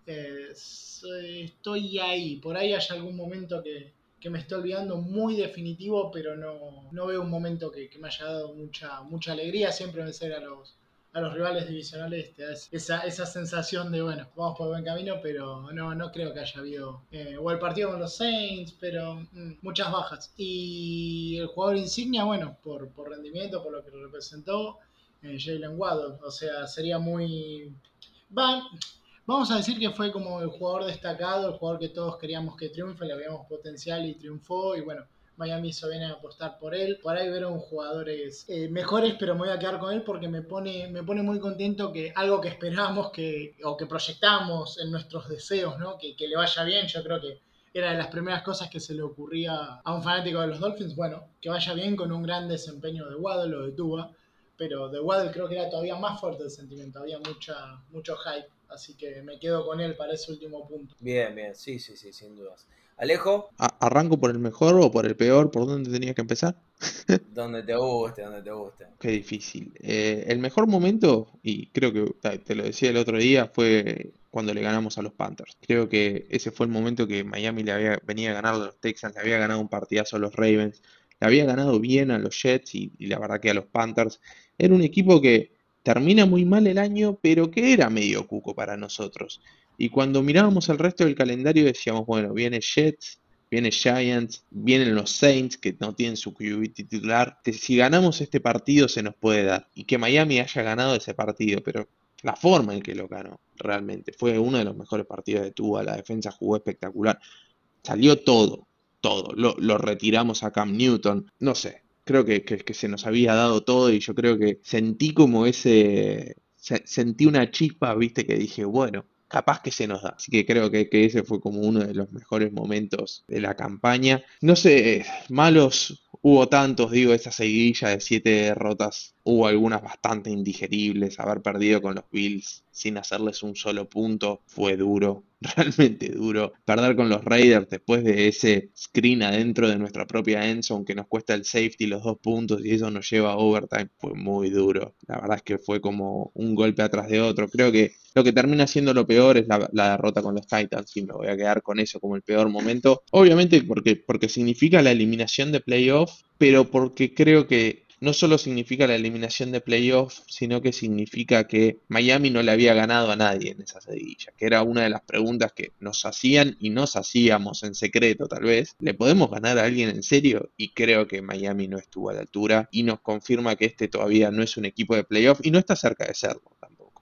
Eh, estoy ahí. Por ahí hay algún momento que, que me estoy olvidando muy definitivo, pero no, no veo un momento que, que me haya dado mucha, mucha alegría. Siempre vencer a los, a los rivales divisionales esa, esa sensación de, bueno, vamos por buen camino, pero no, no creo que haya habido. eh, o el partido con los Saints, pero mm, muchas bajas. Y el jugador insignia, bueno, por, por rendimiento, por lo que representó, eh, Jalen Waddle. O sea, sería muy. Va, Vamos a decir que fue como el jugador destacado, el jugador que todos queríamos que triunfe, le habíamos potencial y triunfó. Y bueno, Miami hizo bien en apostar por él. Por ahí vieron jugadores eh, mejores, pero me voy a quedar con él porque me pone, me pone muy contento que algo que esperábamos que, o que proyectamos en nuestros deseos, ¿no? Que, que le vaya bien. Yo creo que era de las primeras cosas que se le ocurría a un fanático de los Dolphins. Bueno, que vaya bien con un gran desempeño de Waddle o de Tua. Pero de Waddle creo que era todavía más fuerte el sentimiento, había mucha, mucho hype. Así que me quedo con él para ese último punto. bien, bien, sí, sí, sí, sin dudas. Alejo, ¿Arranco por el mejor o por el peor? ¿Por dónde tenía que empezar? donde te guste, donde te guste. Qué difícil. Eh, el mejor momento, y creo que te lo decía el otro día, fue cuando le ganamos a los Panthers. Creo que ese fue el momento que Miami le había venía a ganar a los Texans, le había ganado un partidazo a los Ravens, le había ganado bien a los Jets y, y la verdad que a los Panthers. Era un equipo que termina muy mal el año, pero que era medio cuco para nosotros. Y cuando mirábamos el resto del calendario decíamos, bueno, viene Jets, viene Giants, vienen los Saints que no tienen su QB titular. Si ganamos este partido se nos puede dar. Y que Miami haya ganado ese partido, pero la forma en que lo ganó realmente fue uno de los mejores partidos de Tua. La defensa jugó espectacular. Salió todo, todo. Lo, retiramos a Cam Newton. No sé, creo que, que- se nos había dado todo y yo creo que sentí como ese... se- Sentí una chispa, viste, que dije, bueno, capaz que se nos da. Así que creo que, ese fue como uno de los mejores momentos de la campaña. No sé, malos hubo tantos, digo, esa seguidilla de siete derrotas, hubo algunas bastante indigeribles. Haber perdido con los Bills sin hacerles un solo punto fue duro, realmente duro. Perder con los Raiders después de ese screen adentro de nuestra propia endzone que nos cuesta el safety los dos puntos y eso nos lleva a overtime fue muy duro. La verdad es que fue como un golpe atrás de otro. Creo que lo que termina siendo lo peor es la, derrota con los Titans y me voy a quedar con eso como el peor momento. Obviamente porque, porque significa la eliminación de playoff, pero porque creo que no solo significa la eliminación de playoff, sino que significa que Miami no le había ganado a nadie en esa seguidilla, que era una de las preguntas que nos hacían y nos hacíamos en secreto tal vez. ¿Le podemos ganar a alguien en serio? Y creo que Miami no estuvo a la altura y nos confirma que este todavía no es un equipo de playoff y no está cerca de serlo.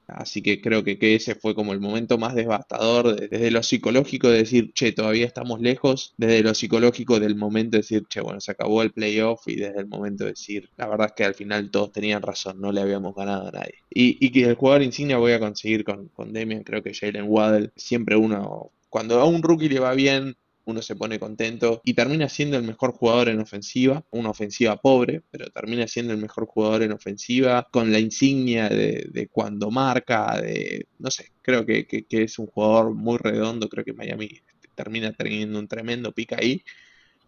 Así que creo que, que ese fue como el momento más devastador de- desde lo psicológico de decir, che, todavía estamos lejos, desde lo psicológico del momento de decir, che, bueno, se acabó el playoff y desde el momento de decir, la verdad es que al final todos tenían razón, no le habíamos ganado a nadie. Y, y que el jugador insignia voy a conseguir con, con Demian, creo que Jalen Waddell, siempre uno, cuando a un rookie le va bien, uno se pone contento y termina siendo el mejor jugador en ofensiva, una ofensiva pobre, pero termina siendo el mejor jugador en ofensiva, con la insignia de, cuando marca, de, no sé, creo que, que- es un jugador muy redondo, creo que Miami este, termina teniendo un tremendo pick ahí.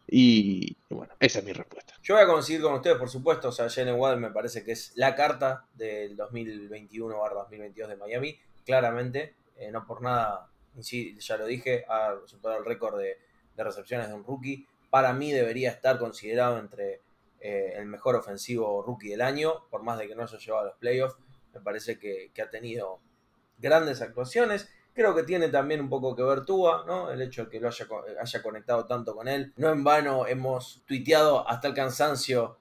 Y bueno, esa es mi respuesta. Yo voy a coincidir con ustedes, por supuesto. O sea, Jalen Waddle me parece que es la carta del 2021-2022 de Miami. Claramente, eh, no por nada, insi- ya lo dije, ha superado el récord de, de recepciones de un rookie. Para mí debería estar considerado entre eh, el mejor ofensivo rookie del año, por más de que no haya llevado a los playoffs. Me parece que, ha tenido grandes actuaciones. Creo que tiene también un poco que ver Tua, ¿no? El hecho de que lo haya, haya conectado tanto con él. No en vano hemos tuiteado hasta el cansancio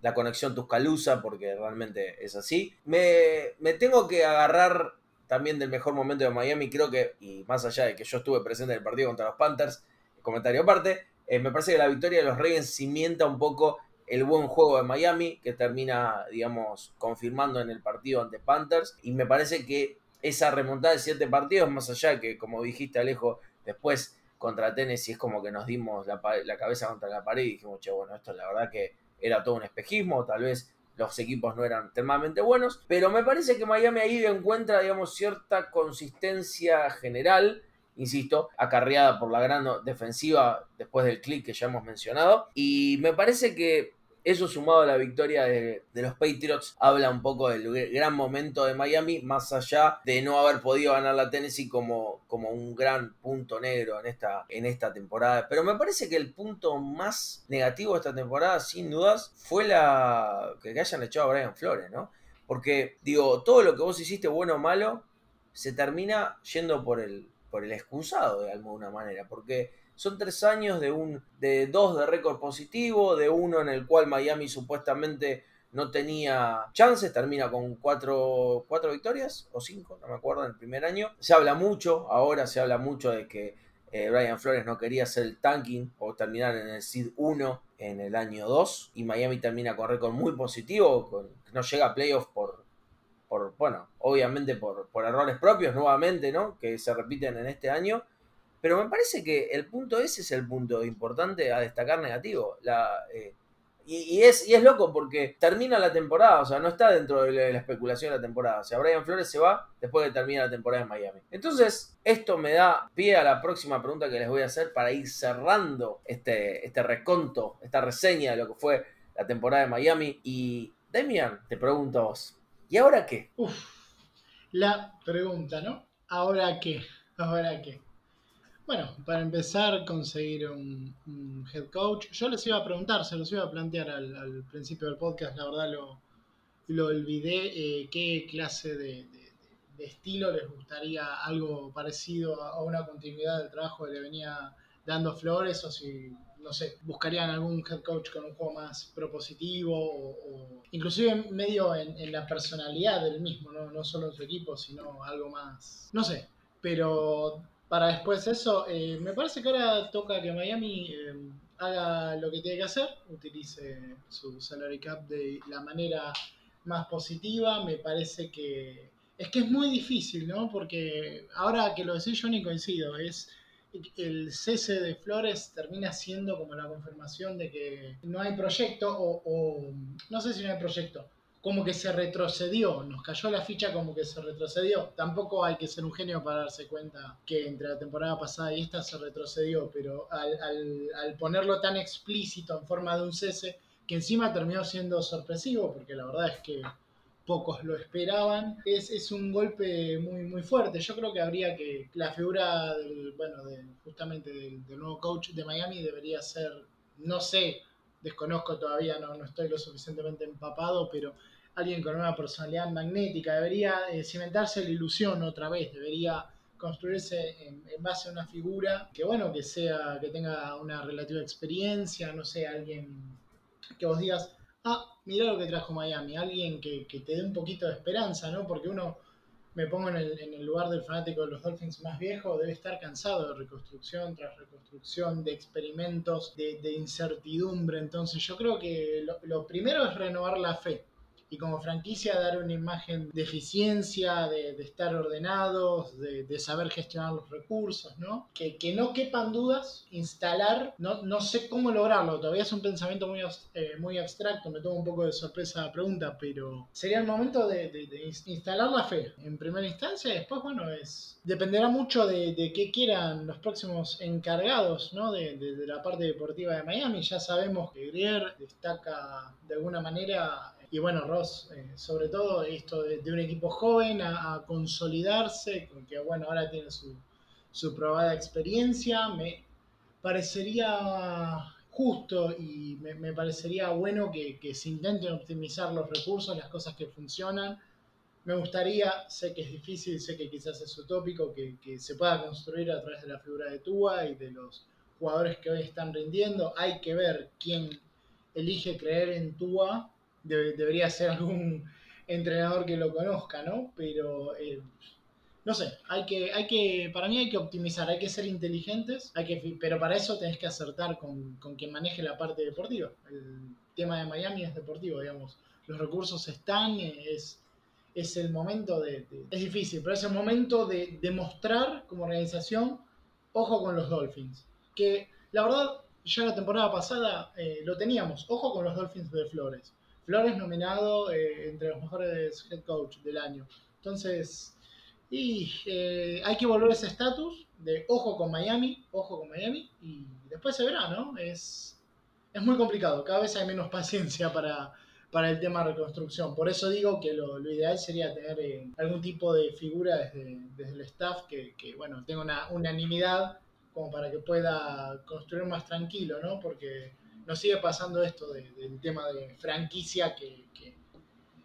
la conexión Tuscaloosa, porque realmente es así. Me, me tengo que agarrar también del mejor momento de Miami, creo que, y más allá de que yo estuve presente en el partido contra los Panthers, comentario aparte, eh, me parece que la victoria de los Ravens cimienta un poco el buen juego de Miami, que termina, digamos, confirmando en el partido ante Panthers, y me parece que esa remontada de siete partidos, más allá de que, como dijiste Alejo, después contra Tennessee es como que nos dimos la, la cabeza contra la pared y dijimos, che, bueno, esto la verdad que era todo un espejismo, tal vez los equipos no eran extremadamente buenos, pero me parece que Miami ahí encuentra, digamos, cierta consistencia general, insisto, acarreada por la gran defensiva después del clic que ya hemos mencionado, y me parece que eso sumado a la victoria de, los Patriots habla un poco del gran momento de Miami, más allá de no haber podido ganar la Tennessee como, como un gran punto negro en esta, en esta temporada. Pero me parece que el punto más negativo de esta temporada, sin dudas, fue la que hayan echado a Brian Flores, ¿no? Porque, digo, todo lo que vos hiciste, bueno o malo, se termina yendo por el, por el excusado de alguna manera. Porque son tres años de un de dos de récord positivo, de uno en el cual Miami supuestamente no tenía chances, termina con cuatro, cuatro victorias o cinco, no me acuerdo, en el primer año. Se habla mucho, ahora se habla mucho de que eh, Brian Flores no quería hacer el tanking o terminar en el seed 1 en el año 2 y Miami termina con récord muy positivo, con, no llega a playoffs por, por, bueno, obviamente por, por errores propios nuevamente, ¿no? Que se repiten en este año. Pero me parece que el punto ese es el punto importante a destacar negativo. Eh, y, es, y es loco porque termina la temporada, o sea, no está dentro de la, especulación de la temporada. O sea, Brian Flores se va después de terminar la temporada en Miami. Entonces, esto me da pie a la próxima pregunta que les voy a hacer para ir cerrando este, este reconto, esta reseña de lo que fue la temporada de Miami. Y, Demian, te pregunto a vos, ¿y ahora qué? Uf, la pregunta, ¿no? ¿Ahora qué? ¿Ahora qué? Bueno, para empezar, conseguir un, head coach. Yo les iba a preguntar, se los iba a plantear al, principio del podcast, la verdad lo, lo olvidé, eh, qué clase de, estilo les gustaría algo parecido a, una continuidad del trabajo que le venía dando Flores o si, no sé, buscarían algún head coach con un juego más propositivo o, inclusive medio en, la personalidad del mismo, ¿no? no solo en su equipo, sino algo más, no sé, pero para después eso, eh, me parece que ahora toca que Miami eh, haga lo que tiene que hacer, utilice su salary cap de la manera más positiva, me parece que es que es muy difícil, ¿no? Porque ahora que lo decís yo ni coincido, es el cese de Flores termina siendo como la confirmación de que no hay proyecto o no sé si no hay proyecto, como que se retrocedió, nos cayó la ficha como que se retrocedió. Tampoco hay que ser un genio para darse cuenta que entre la temporada pasada y esta se retrocedió, pero al, ponerlo tan explícito en forma de un cese, que encima terminó siendo sorpresivo, porque la verdad es que pocos lo esperaban, es, es un golpe muy, muy fuerte. Yo creo que habría que, la figura del, bueno, de, justamente del, del nuevo coach de Miami debería ser, no sé, desconozco todavía, no, no estoy lo suficientemente empapado, pero alguien con una personalidad magnética, debería eh, cimentarse la ilusión otra vez, debería construirse en, base a una figura que bueno, que sea, que tenga una relativa experiencia, no sé, alguien que vos digas, ah, mira lo que trajo Miami, alguien que, que te dé un poquito de esperanza, ¿no? Porque uno me pongo en el, lugar del fanático de los Dolphins más viejo, debe estar cansado de reconstrucción tras reconstrucción, de experimentos, de, incertidumbre. Entonces yo creo que lo, primero es renovar la fe y como franquicia dar una imagen de eficiencia, de, estar ordenados, de, saber gestionar los recursos, ¿no? Que, no quepan dudas, instalar, no, no sé cómo lograrlo, todavía es un pensamiento muy, eh, muy abstracto, me tomo un poco de sorpresa la pregunta, pero sería el momento de, instalar la fe en primera instancia y después, bueno, es dependerá mucho de, qué quieran los próximos encargados, ¿no? De, la parte deportiva de Miami, ya sabemos que Grier destaca de alguna manera y bueno, Ross, eh, sobre todo esto de, un equipo joven a, consolidarse, que bueno, ahora tiene su, su probada experiencia, me parecería justo y me, parecería bueno que, se intenten optimizar los recursos, las cosas que funcionan. Me gustaría, sé que es difícil, sé que quizás es utópico, que, que se pueda construir a través de la figura de Tua y de los jugadores que hoy están rindiendo. Hay que ver quién elige creer en Tua debería ser algún entrenador que lo conozca, ¿no? Pero eh, no sé, hay que, hay que, para mí hay que optimizar, hay que ser inteligentes, hay que, pero para eso tenés que acertar con, con quien maneje la parte deportiva. El tema de Miami es deportivo, digamos. Los recursos están, es, es el momento de, Es difícil, pero es el momento de demostrar como organización, ojo con los Dolphins. Que la verdad, ya la temporada pasada eh, lo teníamos, ojo con los Dolphins de Flores. Flores nominado eh, entre los mejores head coach del año. Entonces, y eh, hay que volver ese estatus de ojo con Miami, ojo con Miami, y después se verá, ¿no? Es, es muy complicado, cada vez hay menos paciencia para, para el tema reconstrucción. Por eso digo que lo, ideal sería tener eh, algún tipo de figura desde, desde el staff que, que, bueno, tenga una unanimidad como para que pueda construir más tranquilo, ¿no? Porque nos sigue pasando esto del tema de franquicia que,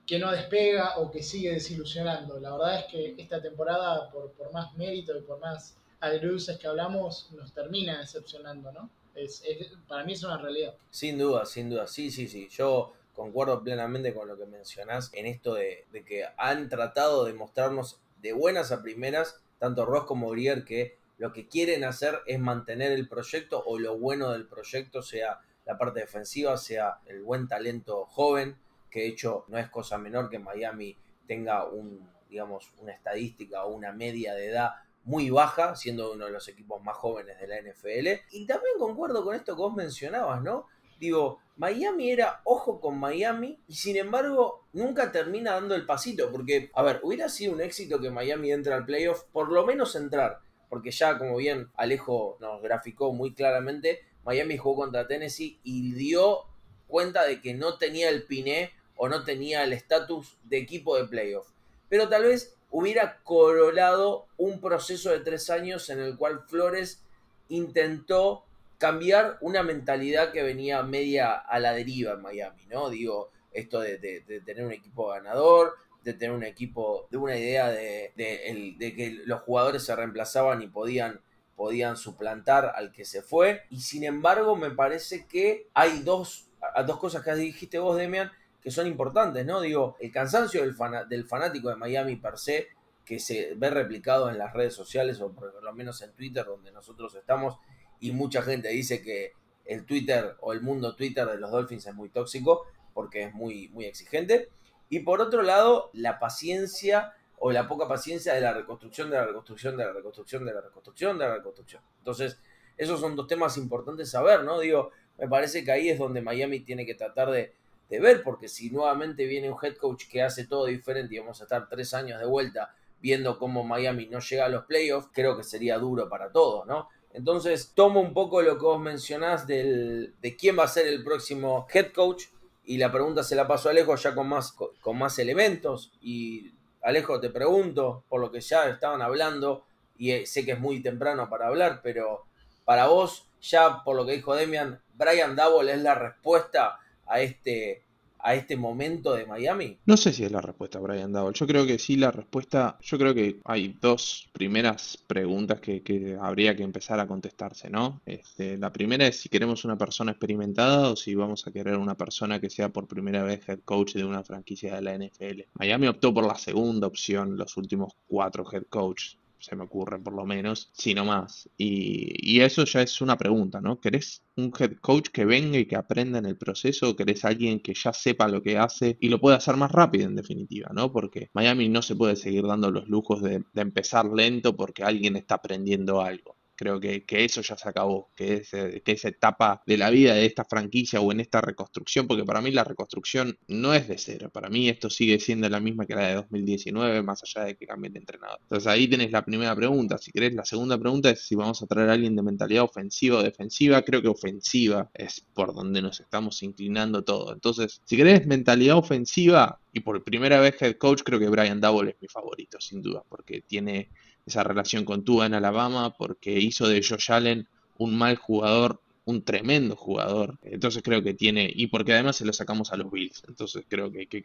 que, no despega o que sigue desilusionando. La verdad es que esta temporada, por, por más mérito y por más agruces que hablamos, nos termina decepcionando, ¿no? Es, para mí es una realidad. Sin duda, sin duda, sí, sí, sí. Yo concuerdo plenamente con lo que mencionás en esto de, de que han tratado de mostrarnos de buenas a primeras, tanto Ross como Brier, que lo que quieren hacer es mantener el proyecto o lo bueno del proyecto, sea la parte defensiva, sea el buen talento joven, que de hecho no es cosa menor que Miami tenga un, digamos, una estadística o una media de edad muy baja, siendo uno de los equipos más jóvenes de la NFL. Y también concuerdo con esto que vos mencionabas, ¿no? digo, Miami era ojo con Miami y sin embargo nunca termina dando el pasito. Porque, a ver, hubiera sido un éxito que Miami entre al playoff, por lo menos entrar. Porque ya, como bien Alejo nos graficó muy claramente, Miami jugó contra Tennessee y dio cuenta de que no tenía el piné o no tenía el estatus de equipo de playoff. Pero tal vez hubiera corolado un proceso de tres años en el cual Flores intentó cambiar una mentalidad que venía media a la deriva en Miami, ¿no? Digo, esto de, tener un equipo ganador, de tener un equipo, de una idea de, que los jugadores se reemplazaban y podían, podían suplantar al que se fue. Y sin embargo, me parece que hay dos, dos cosas que dijiste vos, Demian, que son importantes, ¿no? Digo, el cansancio del, del fanático de Miami per se, que se ve replicado en las redes sociales, o por lo menos en Twitter, donde nosotros estamos, y mucha gente dice que el Twitter o el mundo Twitter de los Dolphins es muy tóxico, porque es muy, muy exigente. Y por otro lado, la paciencia o la poca paciencia de la reconstrucción, de la reconstrucción, de la reconstrucción, de la reconstrucción, de la reconstrucción. Entonces, esos son dos temas importantes saber, ¿no? Digo, me parece que ahí es donde Miami tiene que tratar de, de ver, porque si nuevamente viene un head coach que hace todo diferente y vamos a estar tres años de vuelta viendo cómo Miami no llega a los playoffs, creo que sería duro para todos, ¿no? Entonces, tomo un poco lo que vos mencionás del, de quién va a ser el próximo head coach y la pregunta se la paso a Alejo ya con más, con más elementos. Y Alejo, te pregunto, por lo que ya estaban hablando, y eh, sé que es muy temprano para hablar, pero para vos, ya por lo que dijo Demian, Brian Double es la respuesta a este, a este momento de Miami? No sé si es la respuesta, Brian Double. Yo creo que sí, la respuesta. Yo creo que hay dos primeras preguntas que, habría que empezar a contestarse, ¿no? Este, la primera es si queremos una persona experimentada o si vamos a querer una persona que sea por primera vez head coach de una franquicia de la NFL. Miami optó por la segunda opción los últimos cuatro head coaches se me ocurre por lo menos, sino más. Y, eso ya es una pregunta, ¿no? ¿Querés un head coach que venga y que aprenda en el proceso? ¿O querés alguien que ya sepa lo que hace y lo pueda hacer más rápido en definitiva, ¿no? Porque Miami no se puede seguir dando los lujos de empezar lento porque alguien está aprendiendo algo. Creo que, eso ya se acabó, que, es, que esa etapa de la vida de esta franquicia o en esta reconstrucción, porque para mí la reconstrucción no es de cero, para mí esto sigue siendo la misma que la de 2019, más allá de que cambie de entrenador. Entonces ahí tenés la primera pregunta, si querés, la segunda pregunta es si vamos a traer a alguien de mentalidad ofensiva o defensiva, creo que ofensiva es por donde nos estamos inclinando todo. Entonces, si querés mentalidad ofensiva, y por primera vez head coach, creo que Brian Double es mi favorito, sin duda, porque tiene esa relación con Tua en Alabama, porque hizo de Josh Allen un mal jugador, un tremendo jugador. Entonces creo que tiene, y porque además se lo sacamos a los Bills, entonces creo que, que,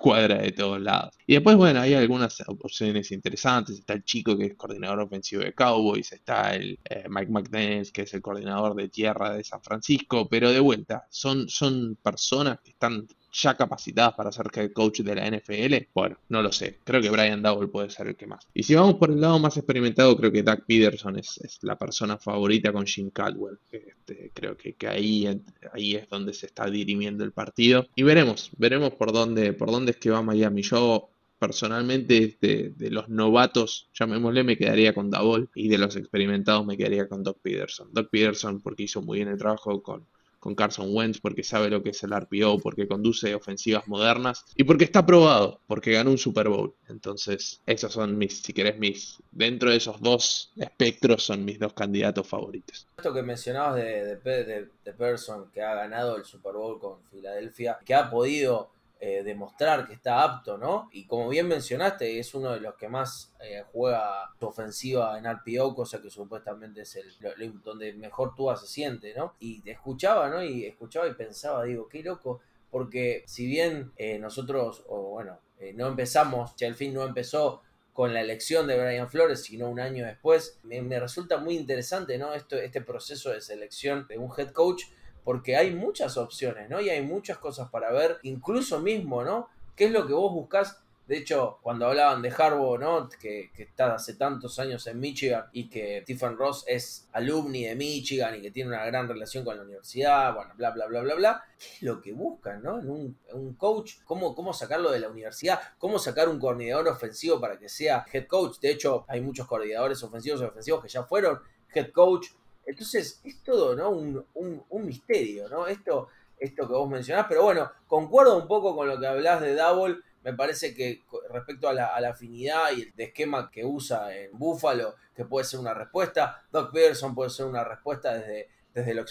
cuadra de todos lados. Y después, bueno, hay algunas opciones interesantes. Está el chico que es coordinador ofensivo de Cowboys, está el eh, Mike McDaniels, que es el coordinador de tierra de San Francisco, pero de vuelta, son, son personas que están ya capacitadas para ser head coach de la NFL? Bueno, no lo sé. Creo que Brian Double puede ser el que más. Y si vamos por el lado más experimentado, creo que Doug Peterson es, la persona favorita con Jim Caldwell. Este, creo que, ahí, ahí es donde se está dirimiendo el partido. Y veremos, veremos por dónde, por dónde es que va Miami. Yo personalmente de, de, los novatos, llamémosle, me quedaría con Double y de los experimentados me quedaría con Doug Peterson. Doug Peterson porque hizo muy bien el trabajo con, con Carson Wentz porque sabe lo que es el RPO, porque conduce ofensivas modernas y porque está probado, porque ganó un Super Bowl. Entonces, esos son mis, si querés, mis, dentro de esos dos espectros son mis dos candidatos favoritos. Esto que mencionabas de, de, de Person, que ha ganado el Super Bowl con Filadelfia, que ha podido eh, demostrar que está apto, ¿no? Y como bien mencionaste, es uno de los que más eh, juega su ofensiva en RPO, cosa que supuestamente es el donde mejor tú se siente, ¿no? Y escuchaba, ¿no? Y escuchaba y pensaba, digo, qué loco, porque si bien eh, nosotros, o bueno, no empezamos, ya al fin no empezó con la elección de Brian Flores, sino un año después, me, me resulta muy interesante, ¿no? Esto, este proceso de selección de un head coach porque hay muchas opciones, ¿no? Y hay muchas cosas para ver, incluso mismo, ¿no? ¿Qué es lo que vos buscás? De hecho, cuando hablaban de Harbaugh, ¿no? Que, está hace tantos años en Michigan y que Stephen Ross es alumni de Michigan y que tiene una gran relación con la universidad, bueno, bla, bla, bla, bla, bla. ¿Qué es lo que buscan, ¿no? En un, coach, ¿cómo, ¿cómo sacarlo de la universidad? ¿Cómo sacar un coordinador ofensivo para que sea head coach? De hecho, hay muchos coordinadores ofensivos y ofensivos que ya fueron head coach Entonces, es todo, ¿no? Un, un, un misterio, ¿no? Esto, esto que vos mencionás, pero bueno, concuerdo un poco con lo que hablás de Double. Me parece que respecto a la, afinidad y el esquema que usa en Buffalo, que puede ser una respuesta, Doc Peterson puede ser una respuesta desde, desde, lo,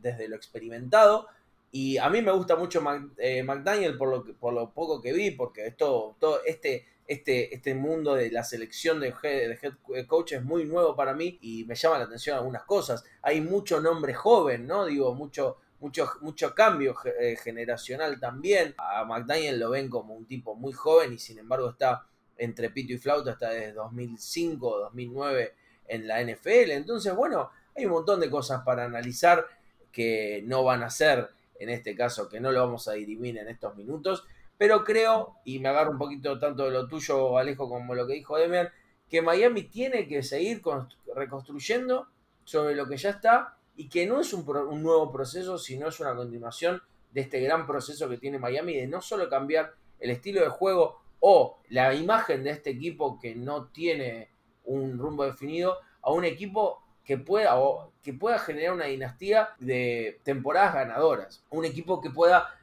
desde lo experimentado. Y a mí me gusta mucho eh, McDaniel por lo, por lo poco que vi, porque esto, todo este, este, este mundo de la selección de, de head coach es muy nuevo para mí y me llama la atención algunas cosas. Hay mucho nombre joven, ¿no? Digo, mucho, mucho, mucho cambio eh, generacional también. A McDaniel lo ven como un tipo muy joven y sin embargo está entre pito y flauta hasta desde 2005, 2009 en la NFL. Entonces, bueno, hay un montón de cosas para analizar que no van a ser, en este caso, que no lo vamos a dirimir en estos minutos. Pero creo, y me agarro un poquito tanto de lo tuyo, Alejo, como lo que dijo Demian, que Miami tiene que seguir reconstruyendo sobre lo que ya está y que no es un, un, nuevo proceso, sino es una continuación de este gran proceso que tiene Miami de no solo cambiar el estilo de juego o la imagen de este equipo que no tiene un rumbo definido a un equipo que pueda, o, que pueda generar una dinastía de temporadas ganadoras, un equipo que pueda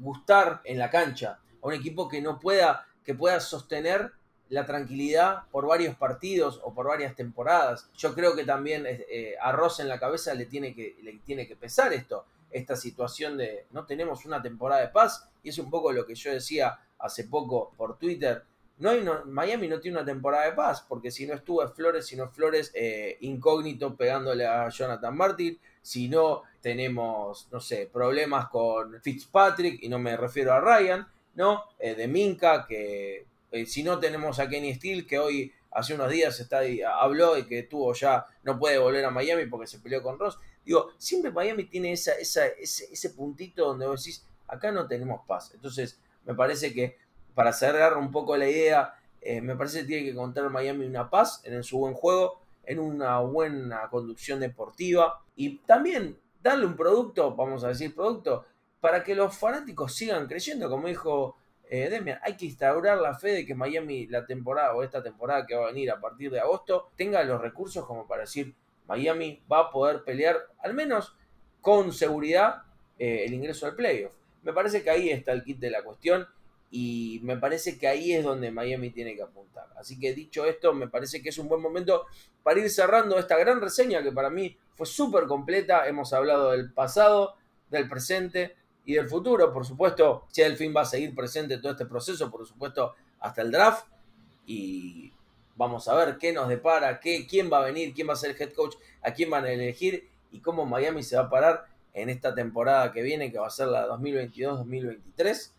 gustar en la cancha, un equipo que no pueda, que pueda sostener la tranquilidad por varios partidos o por varias temporadas. Yo creo que también eh, a Ross en la cabeza le tiene, que, le tiene que pesar esto, esta situación de no tenemos una temporada de paz, y es un poco lo que yo decía hace poco por Twitter. No hay Miami no tiene una temporada de paz, porque si no estuvo Flores, si no Flores eh, incógnito pegándole a Jonathan Martin, si no tenemos, no sé, problemas con Fitzpatrick, y no me refiero a Ryan, ¿no? Eh, de Minka, que eh, si no tenemos a Kenny Steele, que hoy hace unos días está, habló y que tuvo ya, no puede volver a Miami porque se peleó con Ross. Digo, siempre Miami tiene esa, ese, ese puntito donde vos decís, acá no tenemos paz. Entonces, me parece que para cerrar un poco la idea, eh, me parece que tiene que encontrar Miami una paz en su buen juego, en una buena conducción deportiva y también darle un producto, vamos a decir producto, para que los fanáticos sigan creciendo, como dijo eh, Demian, hay que instaurar la fe de que Miami la temporada o esta temporada que va a venir a partir de agosto tenga los recursos como para decir Miami va a poder pelear al menos con seguridad eh, el ingreso al playoff. Me parece que ahí está el kit de la cuestión y me parece que ahí es donde Miami tiene que apuntar. Así que dicho esto, me parece que es un buen momento para ir cerrando esta gran reseña que para mí fue súper completa. Hemos hablado del pasado, del presente y del futuro. Por supuesto, fin va a seguir presente todo este proceso, por supuesto, hasta el draft. Y vamos a ver qué nos depara, qué, quién va a venir, quién va a ser el head coach, a quién van a elegir y cómo Miami se va a parar en esta temporada que viene, que va a ser la 2022-2023.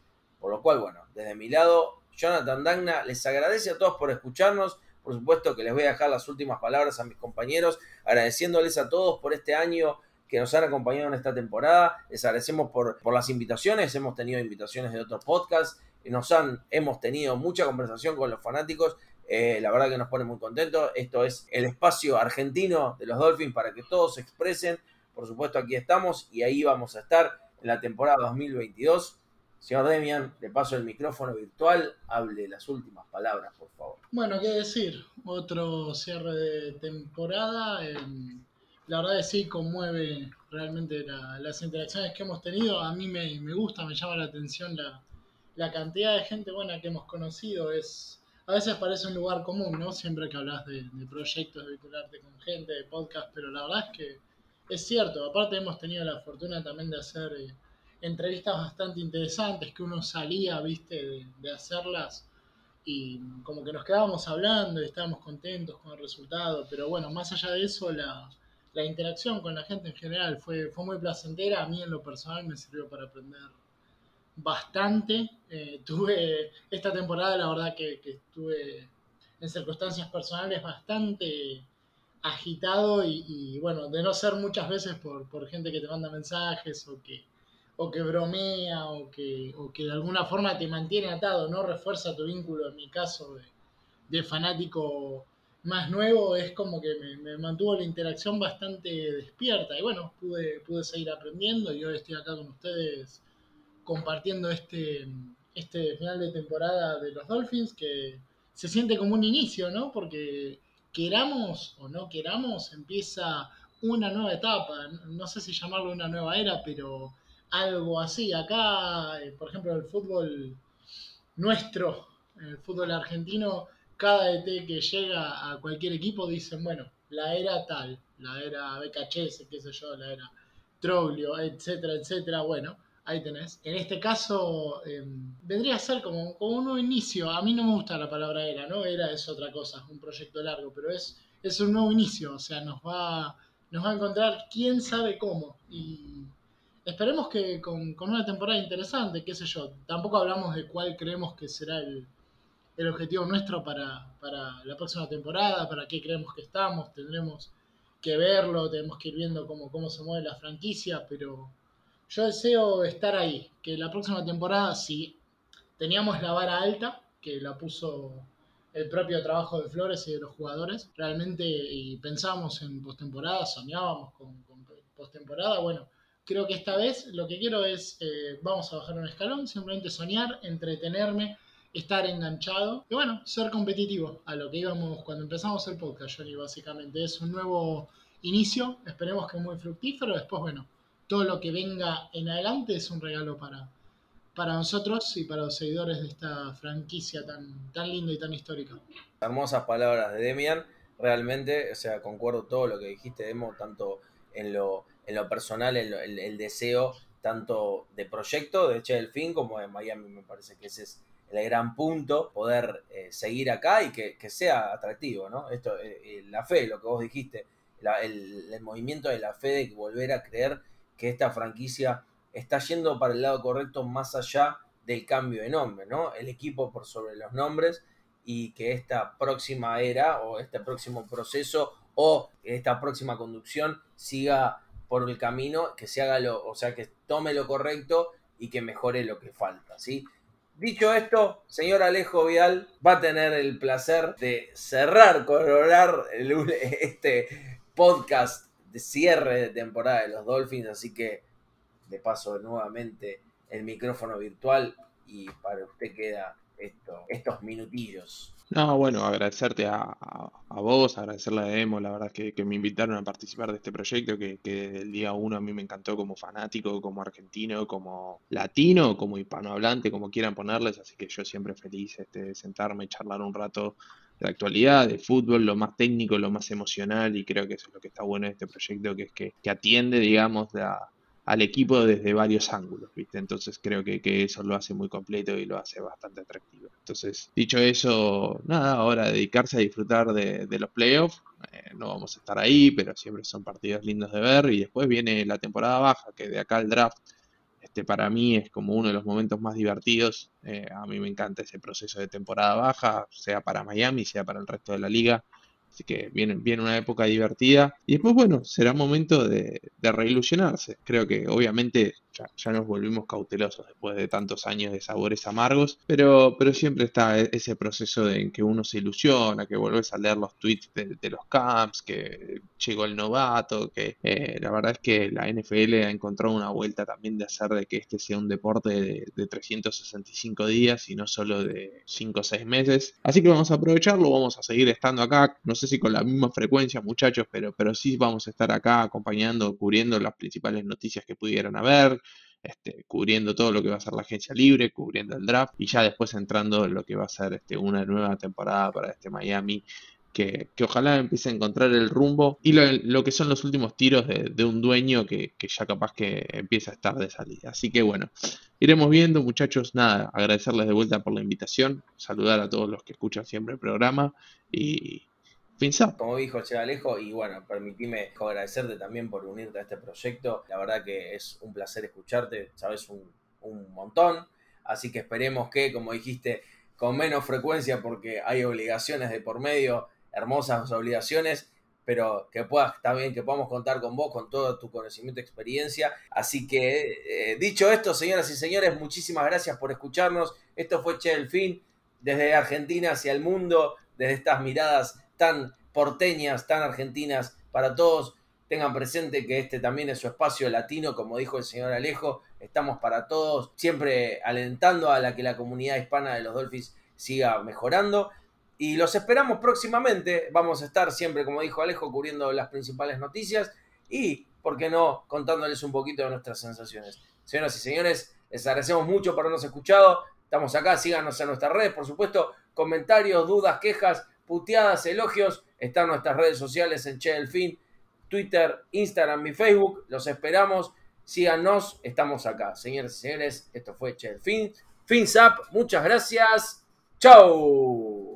Por lo cual, bueno, desde mi lado, Jonathan Dagna les agradece a todos por escucharnos. Por supuesto que les voy a dejar las últimas palabras a mis compañeros, agradeciéndoles a todos por este año que nos han acompañado en esta temporada. Les agradecemos por, las invitaciones. Hemos tenido invitaciones de otros podcasts. Nos han, hemos tenido mucha conversación con los fanáticos. Eh, la verdad que nos pone muy contentos. Esto es el espacio argentino de los Dolphins para que todos se expresen por supuesto, aquí estamos y ahí vamos a estar en la temporada 2022. Señor Demian, le paso el micrófono virtual, hable las últimas palabras, por favor. Bueno, qué decir, otro cierre de temporada. Em, la verdad es que sí, conmueve realmente las interacciones que hemos tenido. A mí me, gusta, me llama la atención la, cantidad de gente buena que hemos conocido. Es, a veces parece un lugar común, ¿no? Siempre que hablas de, de proyectos, de vincularte con gente, de podcast, pero la verdad es que es cierto, aparte hemos tenido la fortuna también de hacer eh, entrevistas bastante interesantes que uno salía, viste, de, hacerlas y como que nos quedábamos hablando y estábamos contentos con el resultado, pero bueno, más allá de eso, la, interacción con la gente en general fue, fue muy placentera, a mí en lo personal me sirvió para aprender bastante, eh, tuve esta temporada la verdad que, que estuve en circunstancias personales bastante agitado y, bueno, de no ser muchas veces por, por, gente que te manda mensajes o que, o que bromea o que, o que de alguna forma te mantiene atado, ¿no? Refuerza tu vínculo, en mi caso, de, fanático más nuevo, es como que me, mantuvo la interacción bastante despierta y bueno, pude, pude seguir aprendiendo y hoy estoy acá con ustedes compartiendo este, este final de temporada de los Dolphins que se siente como un inicio, ¿no? Porque queramos o no queramos, empieza una nueva etapa, no sé si llamarlo una nueva era, pero algo así. Acá, eh, por ejemplo, el fútbol nuestro, el fútbol argentino, cada ET que llega a cualquier equipo dicen, bueno, la era tal, la era BKHS, qué sé yo, la era Troglio, etcétera, etcétera. Bueno, ahí tenés. En este caso, em, vendría a ser como, un nuevo inicio. A mí no me gusta la palabra era, ¿no? Era es otra cosa, un proyecto largo, pero es, es un nuevo inicio, o sea, nos va, nos va a encontrar quién sabe cómo. Esperemos que con, con una temporada interesante, qué sé yo. Tampoco hablamos de cuál creemos que será el, el objetivo nuestro para, para la próxima temporada, para qué creemos que estamos, tendremos que verlo, tenemos que ir viendo cómo, cómo se mueve la franquicia, pero yo deseo estar ahí, que la próxima temporada, si teníamos la vara alta, que la puso el propio trabajo de Flores y de los jugadores, realmente y pensamos en postemporada, soñábamos con, con postemporada, bueno, creo que esta vez lo que quiero es, eh, vamos a bajar un escalón, simplemente soñar, entretenerme, estar enganchado y bueno, ser competitivo a lo que íbamos cuando empezamos el podcast, Johnny, básicamente. Es un nuevo inicio, esperemos que muy fructífero, después bueno, todo lo que venga en adelante es un regalo para, para nosotros y para los seguidores de esta franquicia tan, tan linda y tan histórica. Hermosas palabras de Demian, realmente, o sea, concuerdo todo lo que dijiste, Demo, tanto en lo, en lo personal, el, el, deseo tanto de proyecto de Delfín como de Miami, me parece que ese es el gran punto, poder eh, seguir acá y que, que, sea atractivo, ¿no? Esto, eh, eh, la fe, lo que vos dijiste, el, el, movimiento de la fe de volver a creer que esta franquicia está yendo para el lado correcto más allá del cambio de nombre, ¿no? El equipo por sobre los nombres y que esta próxima era o este próximo proceso o esta próxima conducción siga por el camino, que se haga lo, o sea, que tome lo correcto y que mejore lo que falta, ¿sí? Dicho esto, señor Alejo Vial va a tener el placer de cerrar, coronar este podcast de cierre de temporada de los Dolphins, así que de paso nuevamente el micrófono virtual y para usted queda esto, estos minutillos. No, bueno, agradecerte a, a, a, vos, agradecerle a Demo, la verdad que, que, me invitaron a participar de este proyecto que, que desde el día uno a mí me encantó como fanático, como argentino, como latino, como hispanohablante, como quieran ponerles, así que yo siempre feliz este, de sentarme charlar un rato de actualidad, de fútbol, lo más técnico, lo más emocional y creo que eso es lo que está bueno de este proyecto, que es que, que atiende, digamos, a, al equipo desde varios ángulos, ¿viste? Entonces creo que, que, eso lo hace muy completo y lo hace bastante atractivo. Entonces, dicho eso, nada, ahora dedicarse a disfrutar de, los playoffs. Eh, no vamos a estar ahí, pero siempre son partidos lindos de ver. Y después viene la temporada baja, que de acá el draft, este para mí es como uno de los momentos más divertidos. Eh, a mí me encanta ese proceso de temporada baja, sea para Miami, sea para el resto de la liga. Así que viene, viene una época divertida. Y después, bueno, será momento de, de reilusionarse. Creo que obviamente ya, nos volvimos cautelosos después de tantos años de sabores amargos, pero, pero siempre está ese proceso de en que uno se ilusiona, que volvés a leer los tweets de los camps, que llegó el novato, que eh, la verdad es que la NFL ha encontrado una vuelta también de hacer de que este sea un deporte de, de 365 días y no solo de 5 o 6 meses. Así que vamos a aprovecharlo, vamos a seguir estando acá, no sé si con la misma frecuencia muchachos, pero, pero sí vamos a estar acá acompañando, cubriendo las principales noticias que pudieran haber, este, cubriendo todo lo que va a ser la agencia libre, cubriendo el draft y ya después entrando en lo que va a ser este, una nueva temporada para este Miami. Que, que ojalá empiece a encontrar el rumbo y lo, lo que son los últimos tiros de, de un dueño que, que, ya capaz que empieza a estar de salida. Así que bueno, iremos viendo muchachos, nada, agradecerles de vuelta por la invitación, saludar a todos los que escuchan siempre el programa y, Pensá. Como dijo Che Alejo, y bueno, permitime agradecerte también por unirte a este proyecto. La verdad que es un placer escucharte, sabes un, un montón. Así que esperemos que, como dijiste, con menos frecuencia, porque hay obligaciones de por medio, hermosas obligaciones, pero que puedas también, que podamos contar con vos, con todo tu conocimiento y experiencia. Así que, eh, dicho esto, señoras y señores, muchísimas gracias por escucharnos. Esto fue Che el Fin, desde Argentina hacia el mundo, desde estas miradas tan porteñas, tan argentinas para todos. Tengan presente que este también es su espacio latino, como dijo el señor Alejo. Estamos para todos, siempre alentando a la que la comunidad hispana de los Dolphins siga mejorando. Y los esperamos próximamente. Vamos a estar siempre, como dijo Alejo, cubriendo las principales noticias. y, ¿por qué no?, contándoles un poquito de nuestras sensaciones. Señoras y señores, les agradecemos mucho por habernos escuchado. Estamos acá, síganos en nuestras redes, por supuesto, comentarios, dudas, quejas, puteadas, elogios. Están nuestras redes sociales en Che Twitter, Instagram y Facebook. Los esperamos. Síganos, estamos acá. Señores y señores, esto fue Che Fin. Fins up, muchas gracias. Chau.